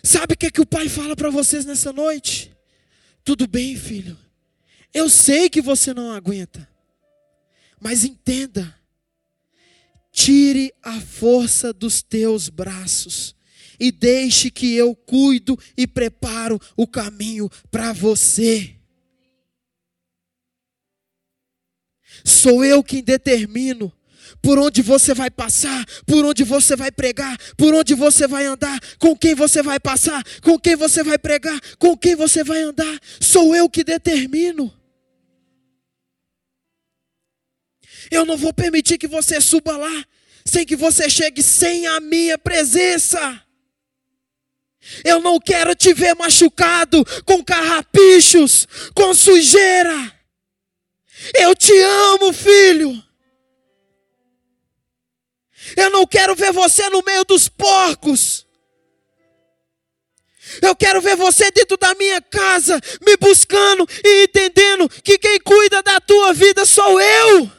Sabe o que, é que o Pai fala para vocês nessa noite? Tudo bem, filho. Eu sei que você não aguenta. Mas entenda. Tire a força dos teus braços e deixe que eu cuido e preparo o caminho para você. Sou eu quem determino por onde você vai passar, por onde você vai pregar, por onde você vai andar, com quem você vai passar, com quem você vai pregar, com quem você vai andar. Sou eu que determino. Eu não vou permitir que você suba lá sem que você chegue sem a minha presença. Eu não quero te ver machucado, com carrapichos, com sujeira. Eu te amo, filho. Eu não quero ver você no meio dos porcos. Eu quero ver você dentro da minha casa, me buscando e entendendo que quem cuida da tua vida sou eu.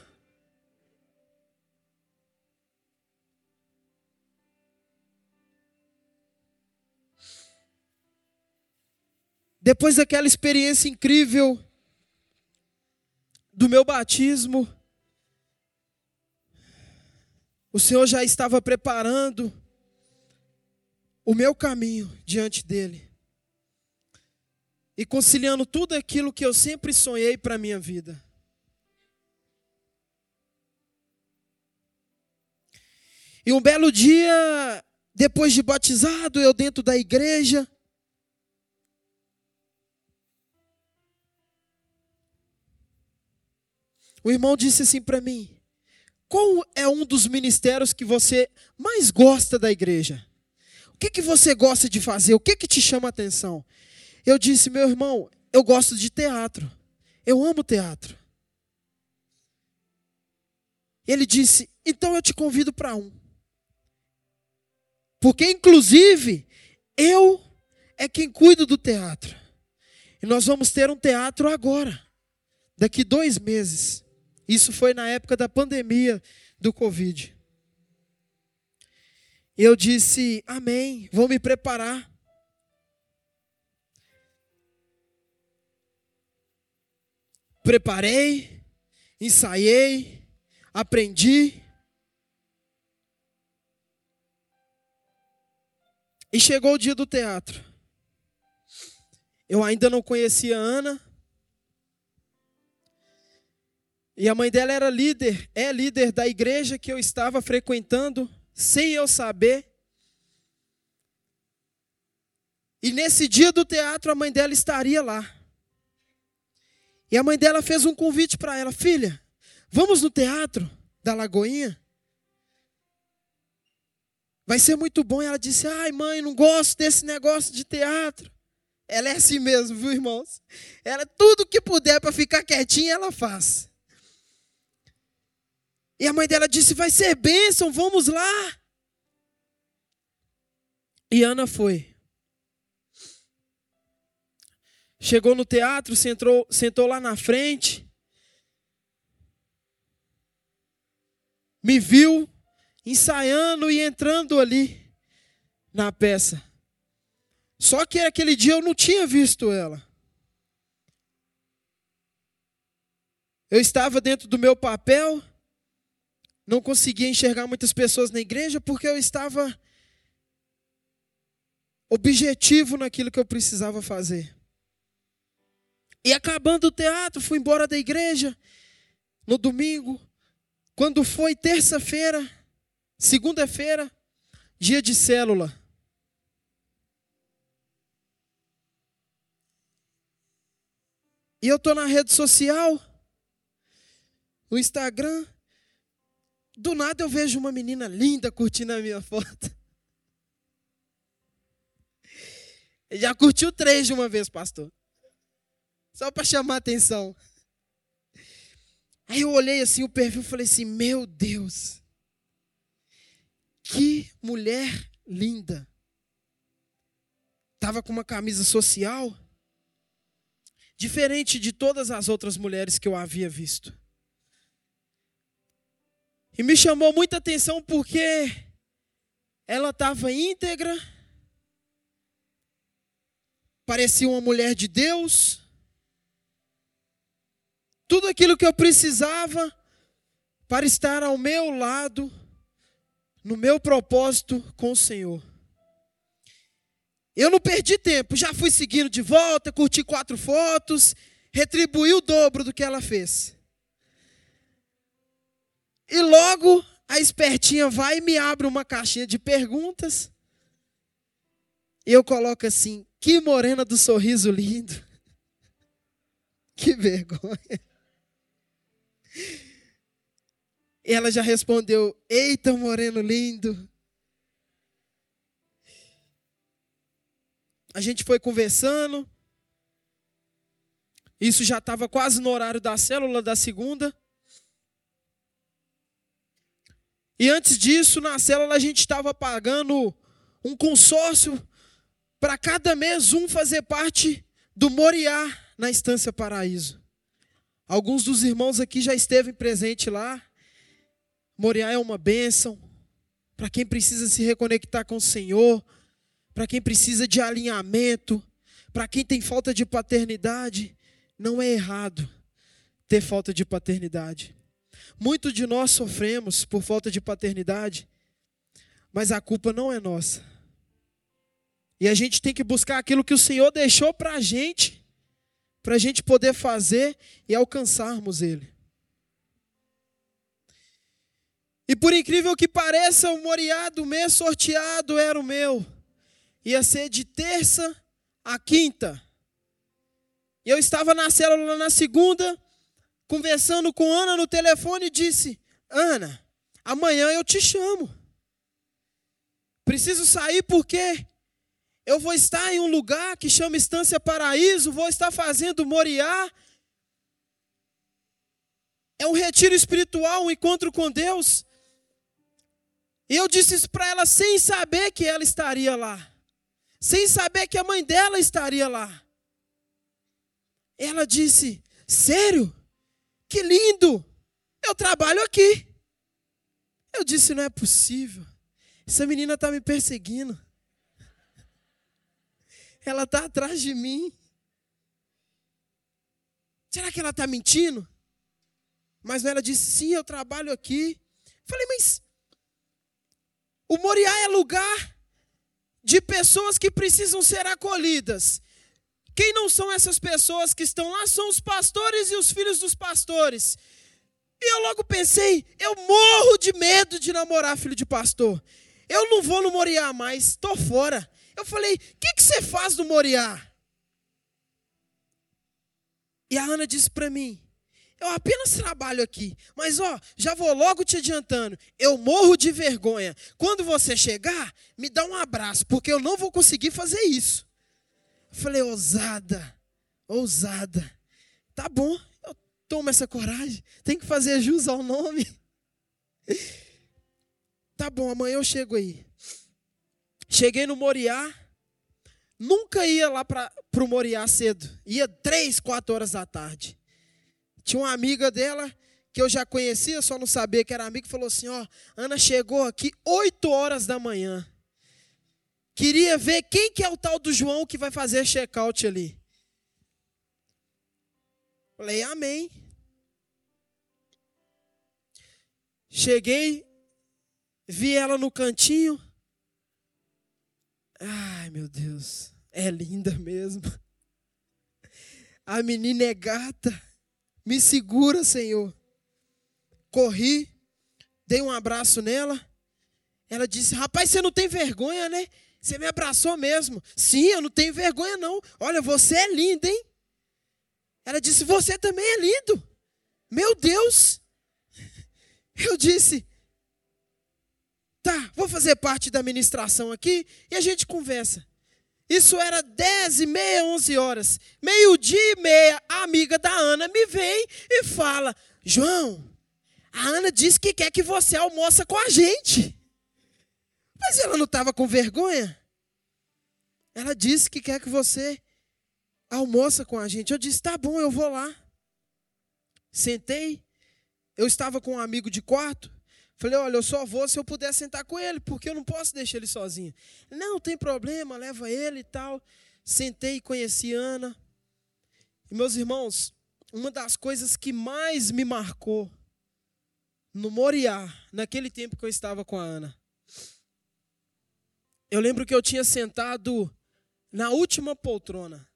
Depois daquela experiência incrível do meu batismo, o Senhor já estava preparando o meu caminho diante dele e conciliando tudo aquilo que eu sempre sonhei para a minha vida. E um belo dia, depois de batizado, eu dentro da igreja, o irmão disse assim para mim: qual é um dos ministérios que você mais gosta da igreja? O que, que você gosta de fazer? O que, que te chama a atenção? Eu disse, meu irmão, eu gosto de teatro. Eu amo teatro. Ele disse, então eu te convido para um. Porque, inclusive, eu é quem cuido do teatro. E nós vamos ter um teatro agora, daqui dois meses. Isso foi na época da pandemia do Covid. Eu disse, Amém, vou me preparar. Preparei, ensaiei, aprendi. E chegou o dia do teatro. Eu ainda não conhecia a Ana. E a mãe dela era líder, é líder da igreja que eu estava frequentando, sem eu saber. E nesse dia do teatro, a mãe dela estaria lá. E a mãe dela fez um convite para ela: Filha, vamos no teatro da Lagoinha? Vai ser muito bom. E ela disse: Ai, mãe, não gosto desse negócio de teatro. Ela é assim mesmo, viu, irmãos? Ela, tudo que puder para ficar quietinha, ela faz. E a mãe dela disse: Vai ser bênção, vamos lá. E Ana foi. Chegou no teatro, sentou, sentou lá na frente. Me viu ensaiando e entrando ali na peça. Só que aquele dia eu não tinha visto ela. Eu estava dentro do meu papel não conseguia enxergar muitas pessoas na igreja porque eu estava objetivo naquilo que eu precisava fazer. E acabando o teatro, fui embora da igreja no domingo. Quando foi terça-feira, segunda-feira, dia de célula. E eu estou na rede social, no Instagram, do nada eu vejo uma menina linda curtindo a minha foto. Já curtiu três de uma vez, pastor. Só para chamar atenção. Aí eu olhei assim o perfil e falei assim: Meu Deus, que mulher linda. Estava com uma camisa social, diferente de todas as outras mulheres que eu havia visto. E me chamou muita atenção porque ela estava íntegra, parecia uma mulher de Deus, tudo aquilo que eu precisava para estar ao meu lado, no meu propósito com o Senhor. Eu não perdi tempo, já fui seguindo de volta, curti quatro fotos, retribuí o dobro do que ela fez. E logo a espertinha vai e me abre uma caixinha de perguntas. E eu coloco assim: que morena do sorriso lindo. Que vergonha. E ela já respondeu: Eita, moreno lindo. a gente foi conversando. Isso já estava quase no horário da célula da segunda. E antes disso, na célula, a gente estava pagando um consórcio para cada mês um fazer parte do Moriá na Estância Paraíso. Alguns dos irmãos aqui já esteve presente lá. Moriá é uma bênção para quem precisa se reconectar com o Senhor, para quem precisa de alinhamento, para quem tem falta de paternidade. Não é errado ter falta de paternidade. Muito de nós sofremos por falta de paternidade, mas a culpa não é nossa. E a gente tem que buscar aquilo que o Senhor deixou para a gente, para a gente poder fazer e alcançarmos Ele. E por incrível que pareça, o Moriá do mês sorteado era o meu. Ia ser de terça a quinta. E eu estava na célula na segunda, conversando com Ana no telefone disse: Ana, amanhã eu te chamo. Preciso sair porque eu vou estar em um lugar que chama Estância Paraíso, vou estar fazendo Moriá. É um retiro espiritual, um encontro com Deus. E eu disse isso para ela sem saber que ela estaria lá. Sem saber que a mãe dela estaria lá. Ela disse: Sério? Que lindo! Eu trabalho aqui. Eu disse: Não é possível. Essa menina está me perseguindo. Ela está atrás de mim. Será que ela está mentindo? Mas ela disse: Sim, eu trabalho aqui. Falei, mas o Moriá é lugar de pessoas que precisam ser acolhidas. Quem não são essas pessoas que estão lá são os pastores e os filhos dos pastores. E eu logo pensei, eu morro de medo de namorar filho de pastor. Eu não vou no Moriá mais, estou fora. Eu falei: o que, que você faz no Moriá? E a Ana disse para mim: eu apenas trabalho aqui, mas ó, já vou logo te adiantando. Eu morro de vergonha. Quando você chegar, me dá um abraço, porque eu não vou conseguir fazer isso. Falei: ousada, ousada. Tá bom, eu tomo essa coragem. Tem que fazer jus ao nome. Tá bom, amanhã eu chego aí. Cheguei no Moriá, nunca ia lá para o Moriá cedo, ia três, quatro horas da tarde. Tinha uma amiga dela que eu já conhecia, só não sabia que era amiga, falou assim: Ó, Ana chegou aqui oito horas da manhã. Queria ver quem que é o tal do João que vai fazer check-out ali. Falei, amém. Cheguei, vi ela no cantinho, Ai, meu Deus, é linda mesmo. A menina é gata. Me segura, Senhor. Corri, dei um abraço nela. Ela disse: Rapaz, você não tem vergonha, né? Você me abraçou mesmo. Sim, eu não tenho vergonha, não. Olha, você é linda, hein? Ela disse: Você também é lindo. Meu Deus. Eu disse: Tá, vou fazer parte da administração aqui e a gente conversa. Isso era dez e meia, onze horas. Meio-dia e meia, a amiga da Ana me vem e fala: João, a Ana disse que quer que você almoça com a gente. Mas ela não estava com vergonha? Ela disse que quer que você almoça com a gente. Eu disse: tá bom, eu vou lá. Sentei. Eu estava com um amigo de quarto. Falei, olha, eu só vou se eu puder sentar com ele, porque eu não posso deixar ele sozinho. Não, tem problema, leva ele e tal. Sentei e conheci Ana. E meus irmãos, uma das coisas que mais me marcou no Moriá, naquele tempo que eu estava com a Ana, eu lembro que eu tinha sentado na última poltrona.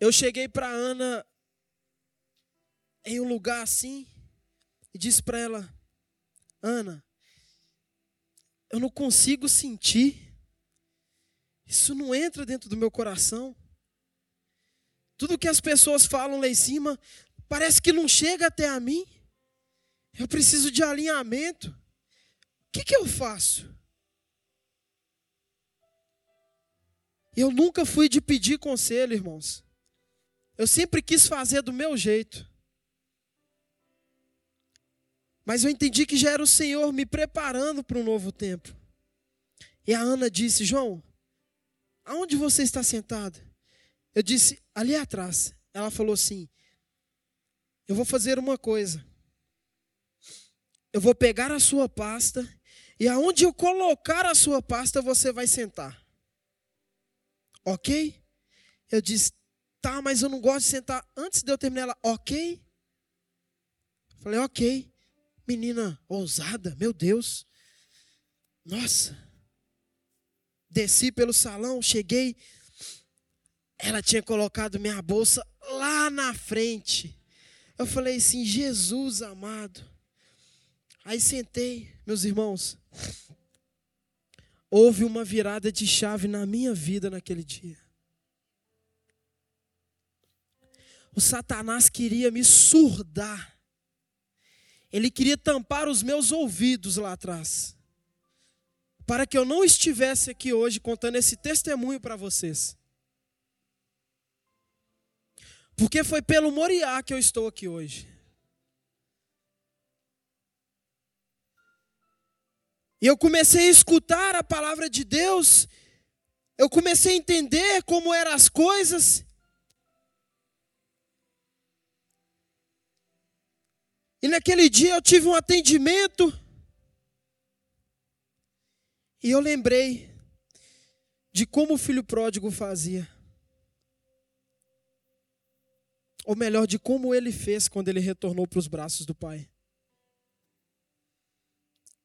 Eu cheguei para Ana em um lugar assim, e disse para ela: Ana, eu não consigo sentir, isso não entra dentro do meu coração. Tudo que as pessoas falam lá em cima parece que não chega até a mim. Eu preciso de alinhamento. O que, que eu faço? Eu nunca fui de pedir conselho, irmãos. Eu sempre quis fazer do meu jeito. Mas eu entendi que já era o Senhor me preparando para um novo tempo. E a Ana disse: João, aonde você está sentado? Eu disse: ali atrás. Ela falou assim: eu vou fazer uma coisa. Eu vou pegar a sua pasta e aonde eu colocar a sua pasta você vai sentar. Ok? Eu disse, tá, mas eu não gosto de sentar. Antes de eu terminar, ela, ok? Falei, ok. Menina ousada, meu Deus. Nossa. Desci pelo salão, cheguei. Ela tinha colocado minha bolsa lá na frente. Eu falei assim, Jesus amado. Aí sentei, meus irmãos houve uma virada de chave na minha vida naquele dia. O Satanás queria me surdar. Ele queria tampar os meus ouvidos lá atrás. Para que eu não estivesse aqui hoje contando esse testemunho para vocês. Porque foi pelo Moriá que eu estou aqui hoje. E eu comecei a escutar a palavra de Deus, eu comecei a entender como eram as coisas. E naquele dia eu tive um atendimento. E eu lembrei de como o filho pródigo fazia. Ou melhor, de como ele fez quando ele retornou para os braços do pai.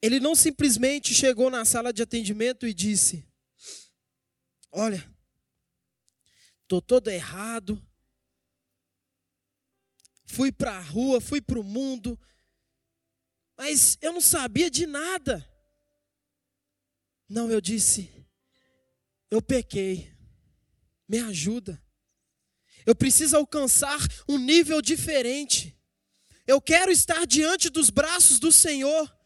Ele não simplesmente chegou na sala de atendimento e disse: Olha, estou todo errado, fui para a rua, fui para o mundo, mas eu não sabia de nada. Não, eu disse, eu pequei, me ajuda. Eu preciso alcançar um nível diferente. Eu quero estar diante dos braços do Senhor.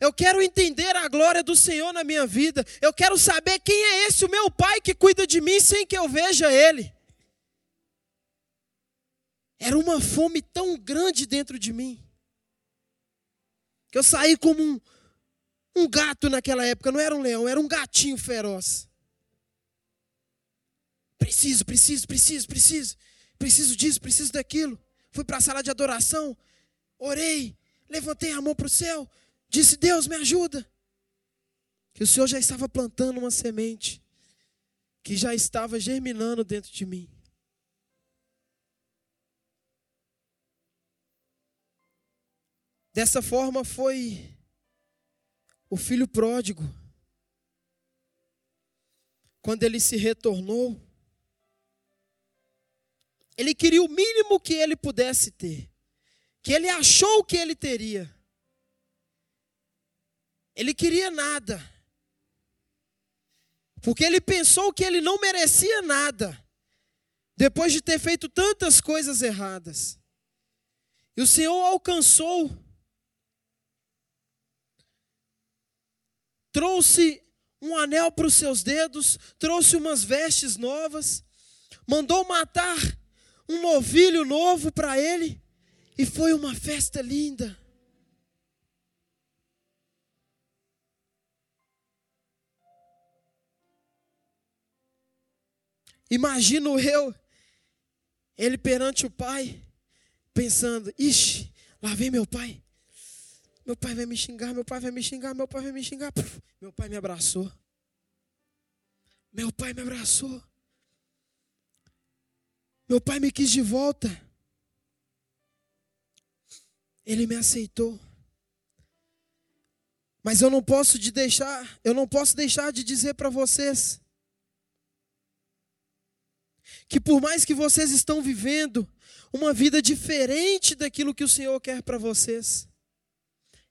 Eu quero entender a glória do Senhor na minha vida. Eu quero saber quem é esse o meu pai que cuida de mim sem que eu veja ele. Era uma fome tão grande dentro de mim. Que eu saí como um, um gato naquela época. Não era um leão, era um gatinho feroz. Preciso, preciso, preciso, preciso. Preciso disso, preciso daquilo. Fui para a sala de adoração. Orei. Levantei a mão para o céu Disse: Deus, me ajuda. Que o Senhor já estava plantando uma semente, que já estava germinando dentro de mim. Dessa forma foi o filho pródigo. Quando ele se retornou, ele queria o mínimo que ele pudesse ter, que ele achou que ele teria. Ele queria nada. Porque ele pensou que ele não merecia nada. Depois de ter feito tantas coisas erradas. E o Senhor alcançou. Trouxe um anel para os seus dedos, trouxe umas vestes novas, mandou matar um novilho novo para ele, e foi uma festa linda. Imagino eu, ele perante o pai, pensando: ixi, lá vem meu pai. Meu pai vai me xingar, meu pai vai me xingar, meu pai vai me xingar. Puf, meu pai me abraçou. Meu pai me abraçou. Meu pai me quis de volta. Ele me aceitou. Mas eu não posso de deixar, eu não posso deixar de dizer para vocês que por mais que vocês estão vivendo uma vida diferente daquilo que o Senhor quer para vocês,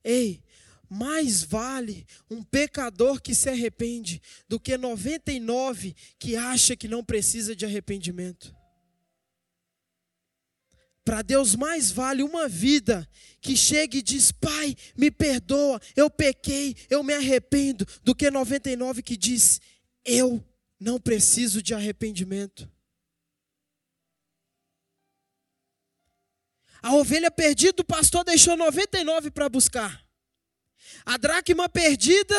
ei, mais vale um pecador que se arrepende do que 99 que acha que não precisa de arrependimento. Para Deus mais vale uma vida que chegue e diz: Pai, me perdoa, eu pequei, eu me arrependo, do que 99 que diz: Eu Não preciso de arrependimento. A ovelha perdida, o pastor deixou 99 para buscar. A dracma perdida,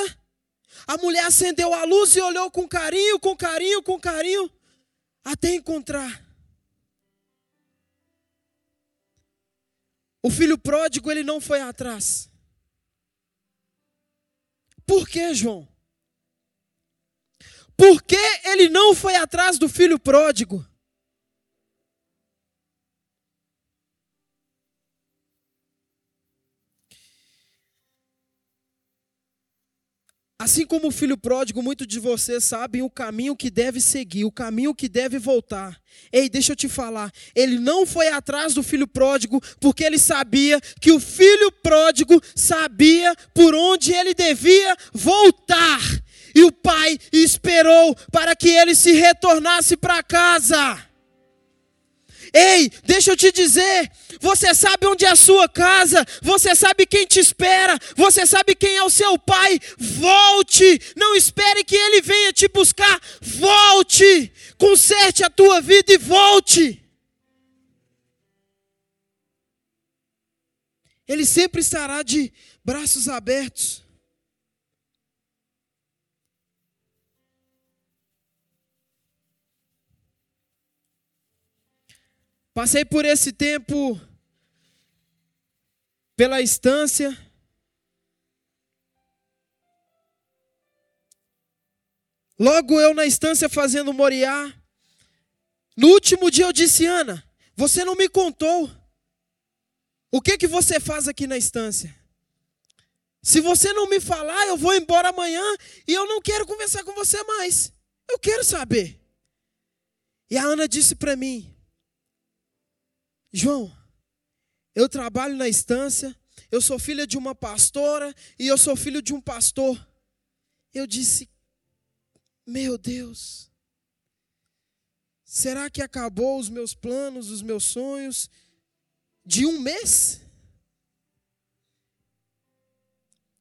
a mulher acendeu a luz e olhou com carinho, com carinho, com carinho, até encontrar. O filho pródigo, ele não foi atrás. Por que, João? Por que ele não foi atrás do filho pródigo? Assim como o filho pródigo, muitos de vocês sabem o caminho que deve seguir, o caminho que deve voltar. Ei, deixa eu te falar. Ele não foi atrás do filho pródigo porque ele sabia que o filho pródigo sabia por onde ele devia voltar. E o pai esperou para que ele se retornasse para casa. Ei, deixa eu te dizer, você sabe onde é a sua casa, você sabe quem te espera, você sabe quem é o seu pai. Volte, não espere que ele venha te buscar. Volte, conserte a tua vida e volte. Ele sempre estará de braços abertos. Passei por esse tempo pela estância. Logo eu na estância fazendo moriá. No último dia eu disse, Ana, você não me contou. O que que você faz aqui na estância? Se você não me falar, eu vou embora amanhã e eu não quero conversar com você mais. Eu quero saber. E a Ana disse para mim: João, eu trabalho na estância, eu sou filha de uma pastora e eu sou filho de um pastor. Eu disse, meu Deus, será que acabou os meus planos, os meus sonhos de um mês?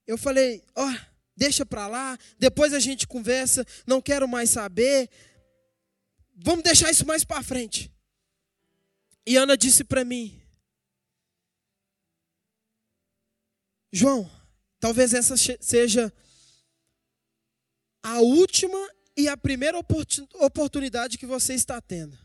Eu falei, ó, oh, deixa para lá, depois a gente conversa, não quero mais saber. Vamos deixar isso mais para frente. E Ana disse para mim: João, talvez essa seja a última e a primeira oportunidade que você está tendo.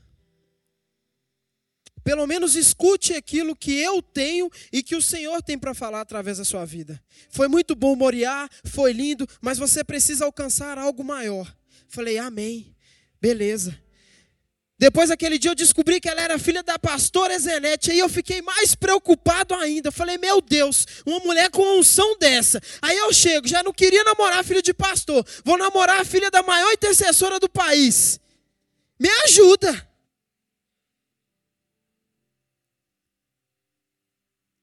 Pelo menos escute aquilo que eu tenho e que o Senhor tem para falar através da sua vida. Foi muito bom Moriá, foi lindo, mas você precisa alcançar algo maior. Falei, amém, beleza. Depois daquele dia eu descobri que ela era filha da pastora Zenete. Aí eu fiquei mais preocupado ainda. Eu falei, meu Deus, uma mulher com unção dessa. Aí eu chego, já não queria namorar filho de pastor. Vou namorar a filha da maior intercessora do país. Me ajuda.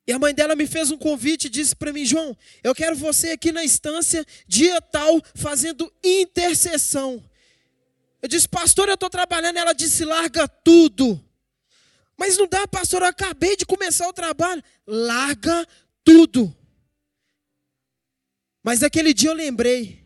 E a mãe dela me fez um convite e disse para mim: João, eu quero você aqui na instância, dia tal, fazendo intercessão. Eu disse, pastor, eu estou trabalhando. Ela disse, larga tudo. Mas não dá, pastor, eu acabei de começar o trabalho. Larga tudo. Mas naquele dia eu lembrei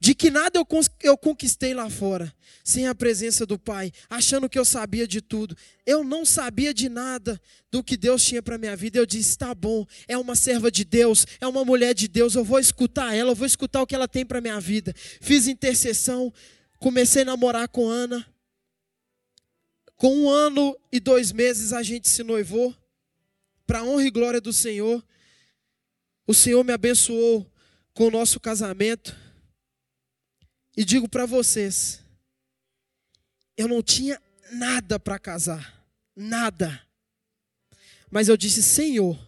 de que nada eu conquistei lá fora, sem a presença do Pai, achando que eu sabia de tudo. Eu não sabia de nada do que Deus tinha para minha vida. Eu disse: tá bom, é uma serva de Deus, é uma mulher de Deus, eu vou escutar ela, eu vou escutar o que ela tem para minha vida. Fiz intercessão, Comecei a namorar com Ana. Com um ano e dois meses a gente se noivou. Para honra e glória do Senhor. O Senhor me abençoou com o nosso casamento. E digo para vocês: eu não tinha nada para casar. Nada. Mas eu disse: Senhor,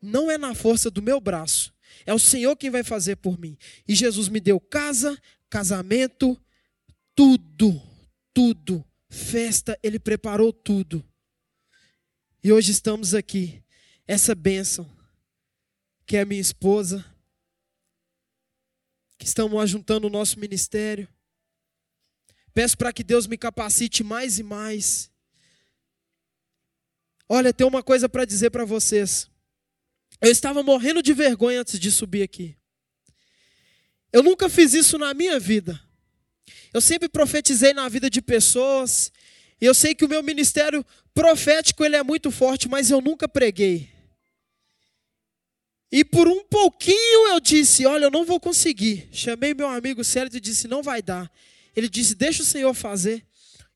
não é na força do meu braço, é o Senhor quem vai fazer por mim. E Jesus me deu casa, casamento, tudo, tudo, festa, ele preparou tudo. E hoje estamos aqui, essa bênção, que é minha esposa, que estamos ajuntando o nosso ministério. Peço para que Deus me capacite mais e mais. Olha, tem uma coisa para dizer para vocês. Eu estava morrendo de vergonha antes de subir aqui. Eu nunca fiz isso na minha vida. Eu sempre profetizei na vida de pessoas. E eu sei que o meu ministério profético ele é muito forte, mas eu nunca preguei. E por um pouquinho eu disse: Olha, eu não vou conseguir. Chamei meu amigo Célio e disse: Não vai dar. Ele disse: Deixa o Senhor fazer.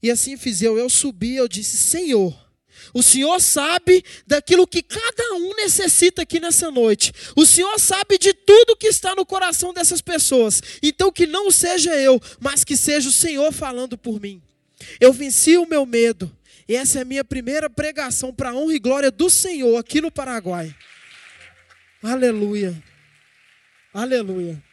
E assim fiz eu. Eu subi, eu disse: Senhor, o Senhor sabe daquilo que cada um necessita aqui nessa noite. O Senhor sabe de tudo que está no coração dessas pessoas. Então que não seja eu, mas que seja o Senhor falando por mim. Eu venci o meu medo. E essa é a minha primeira pregação para a honra e glória do Senhor aqui no Paraguai. Aleluia. Aleluia.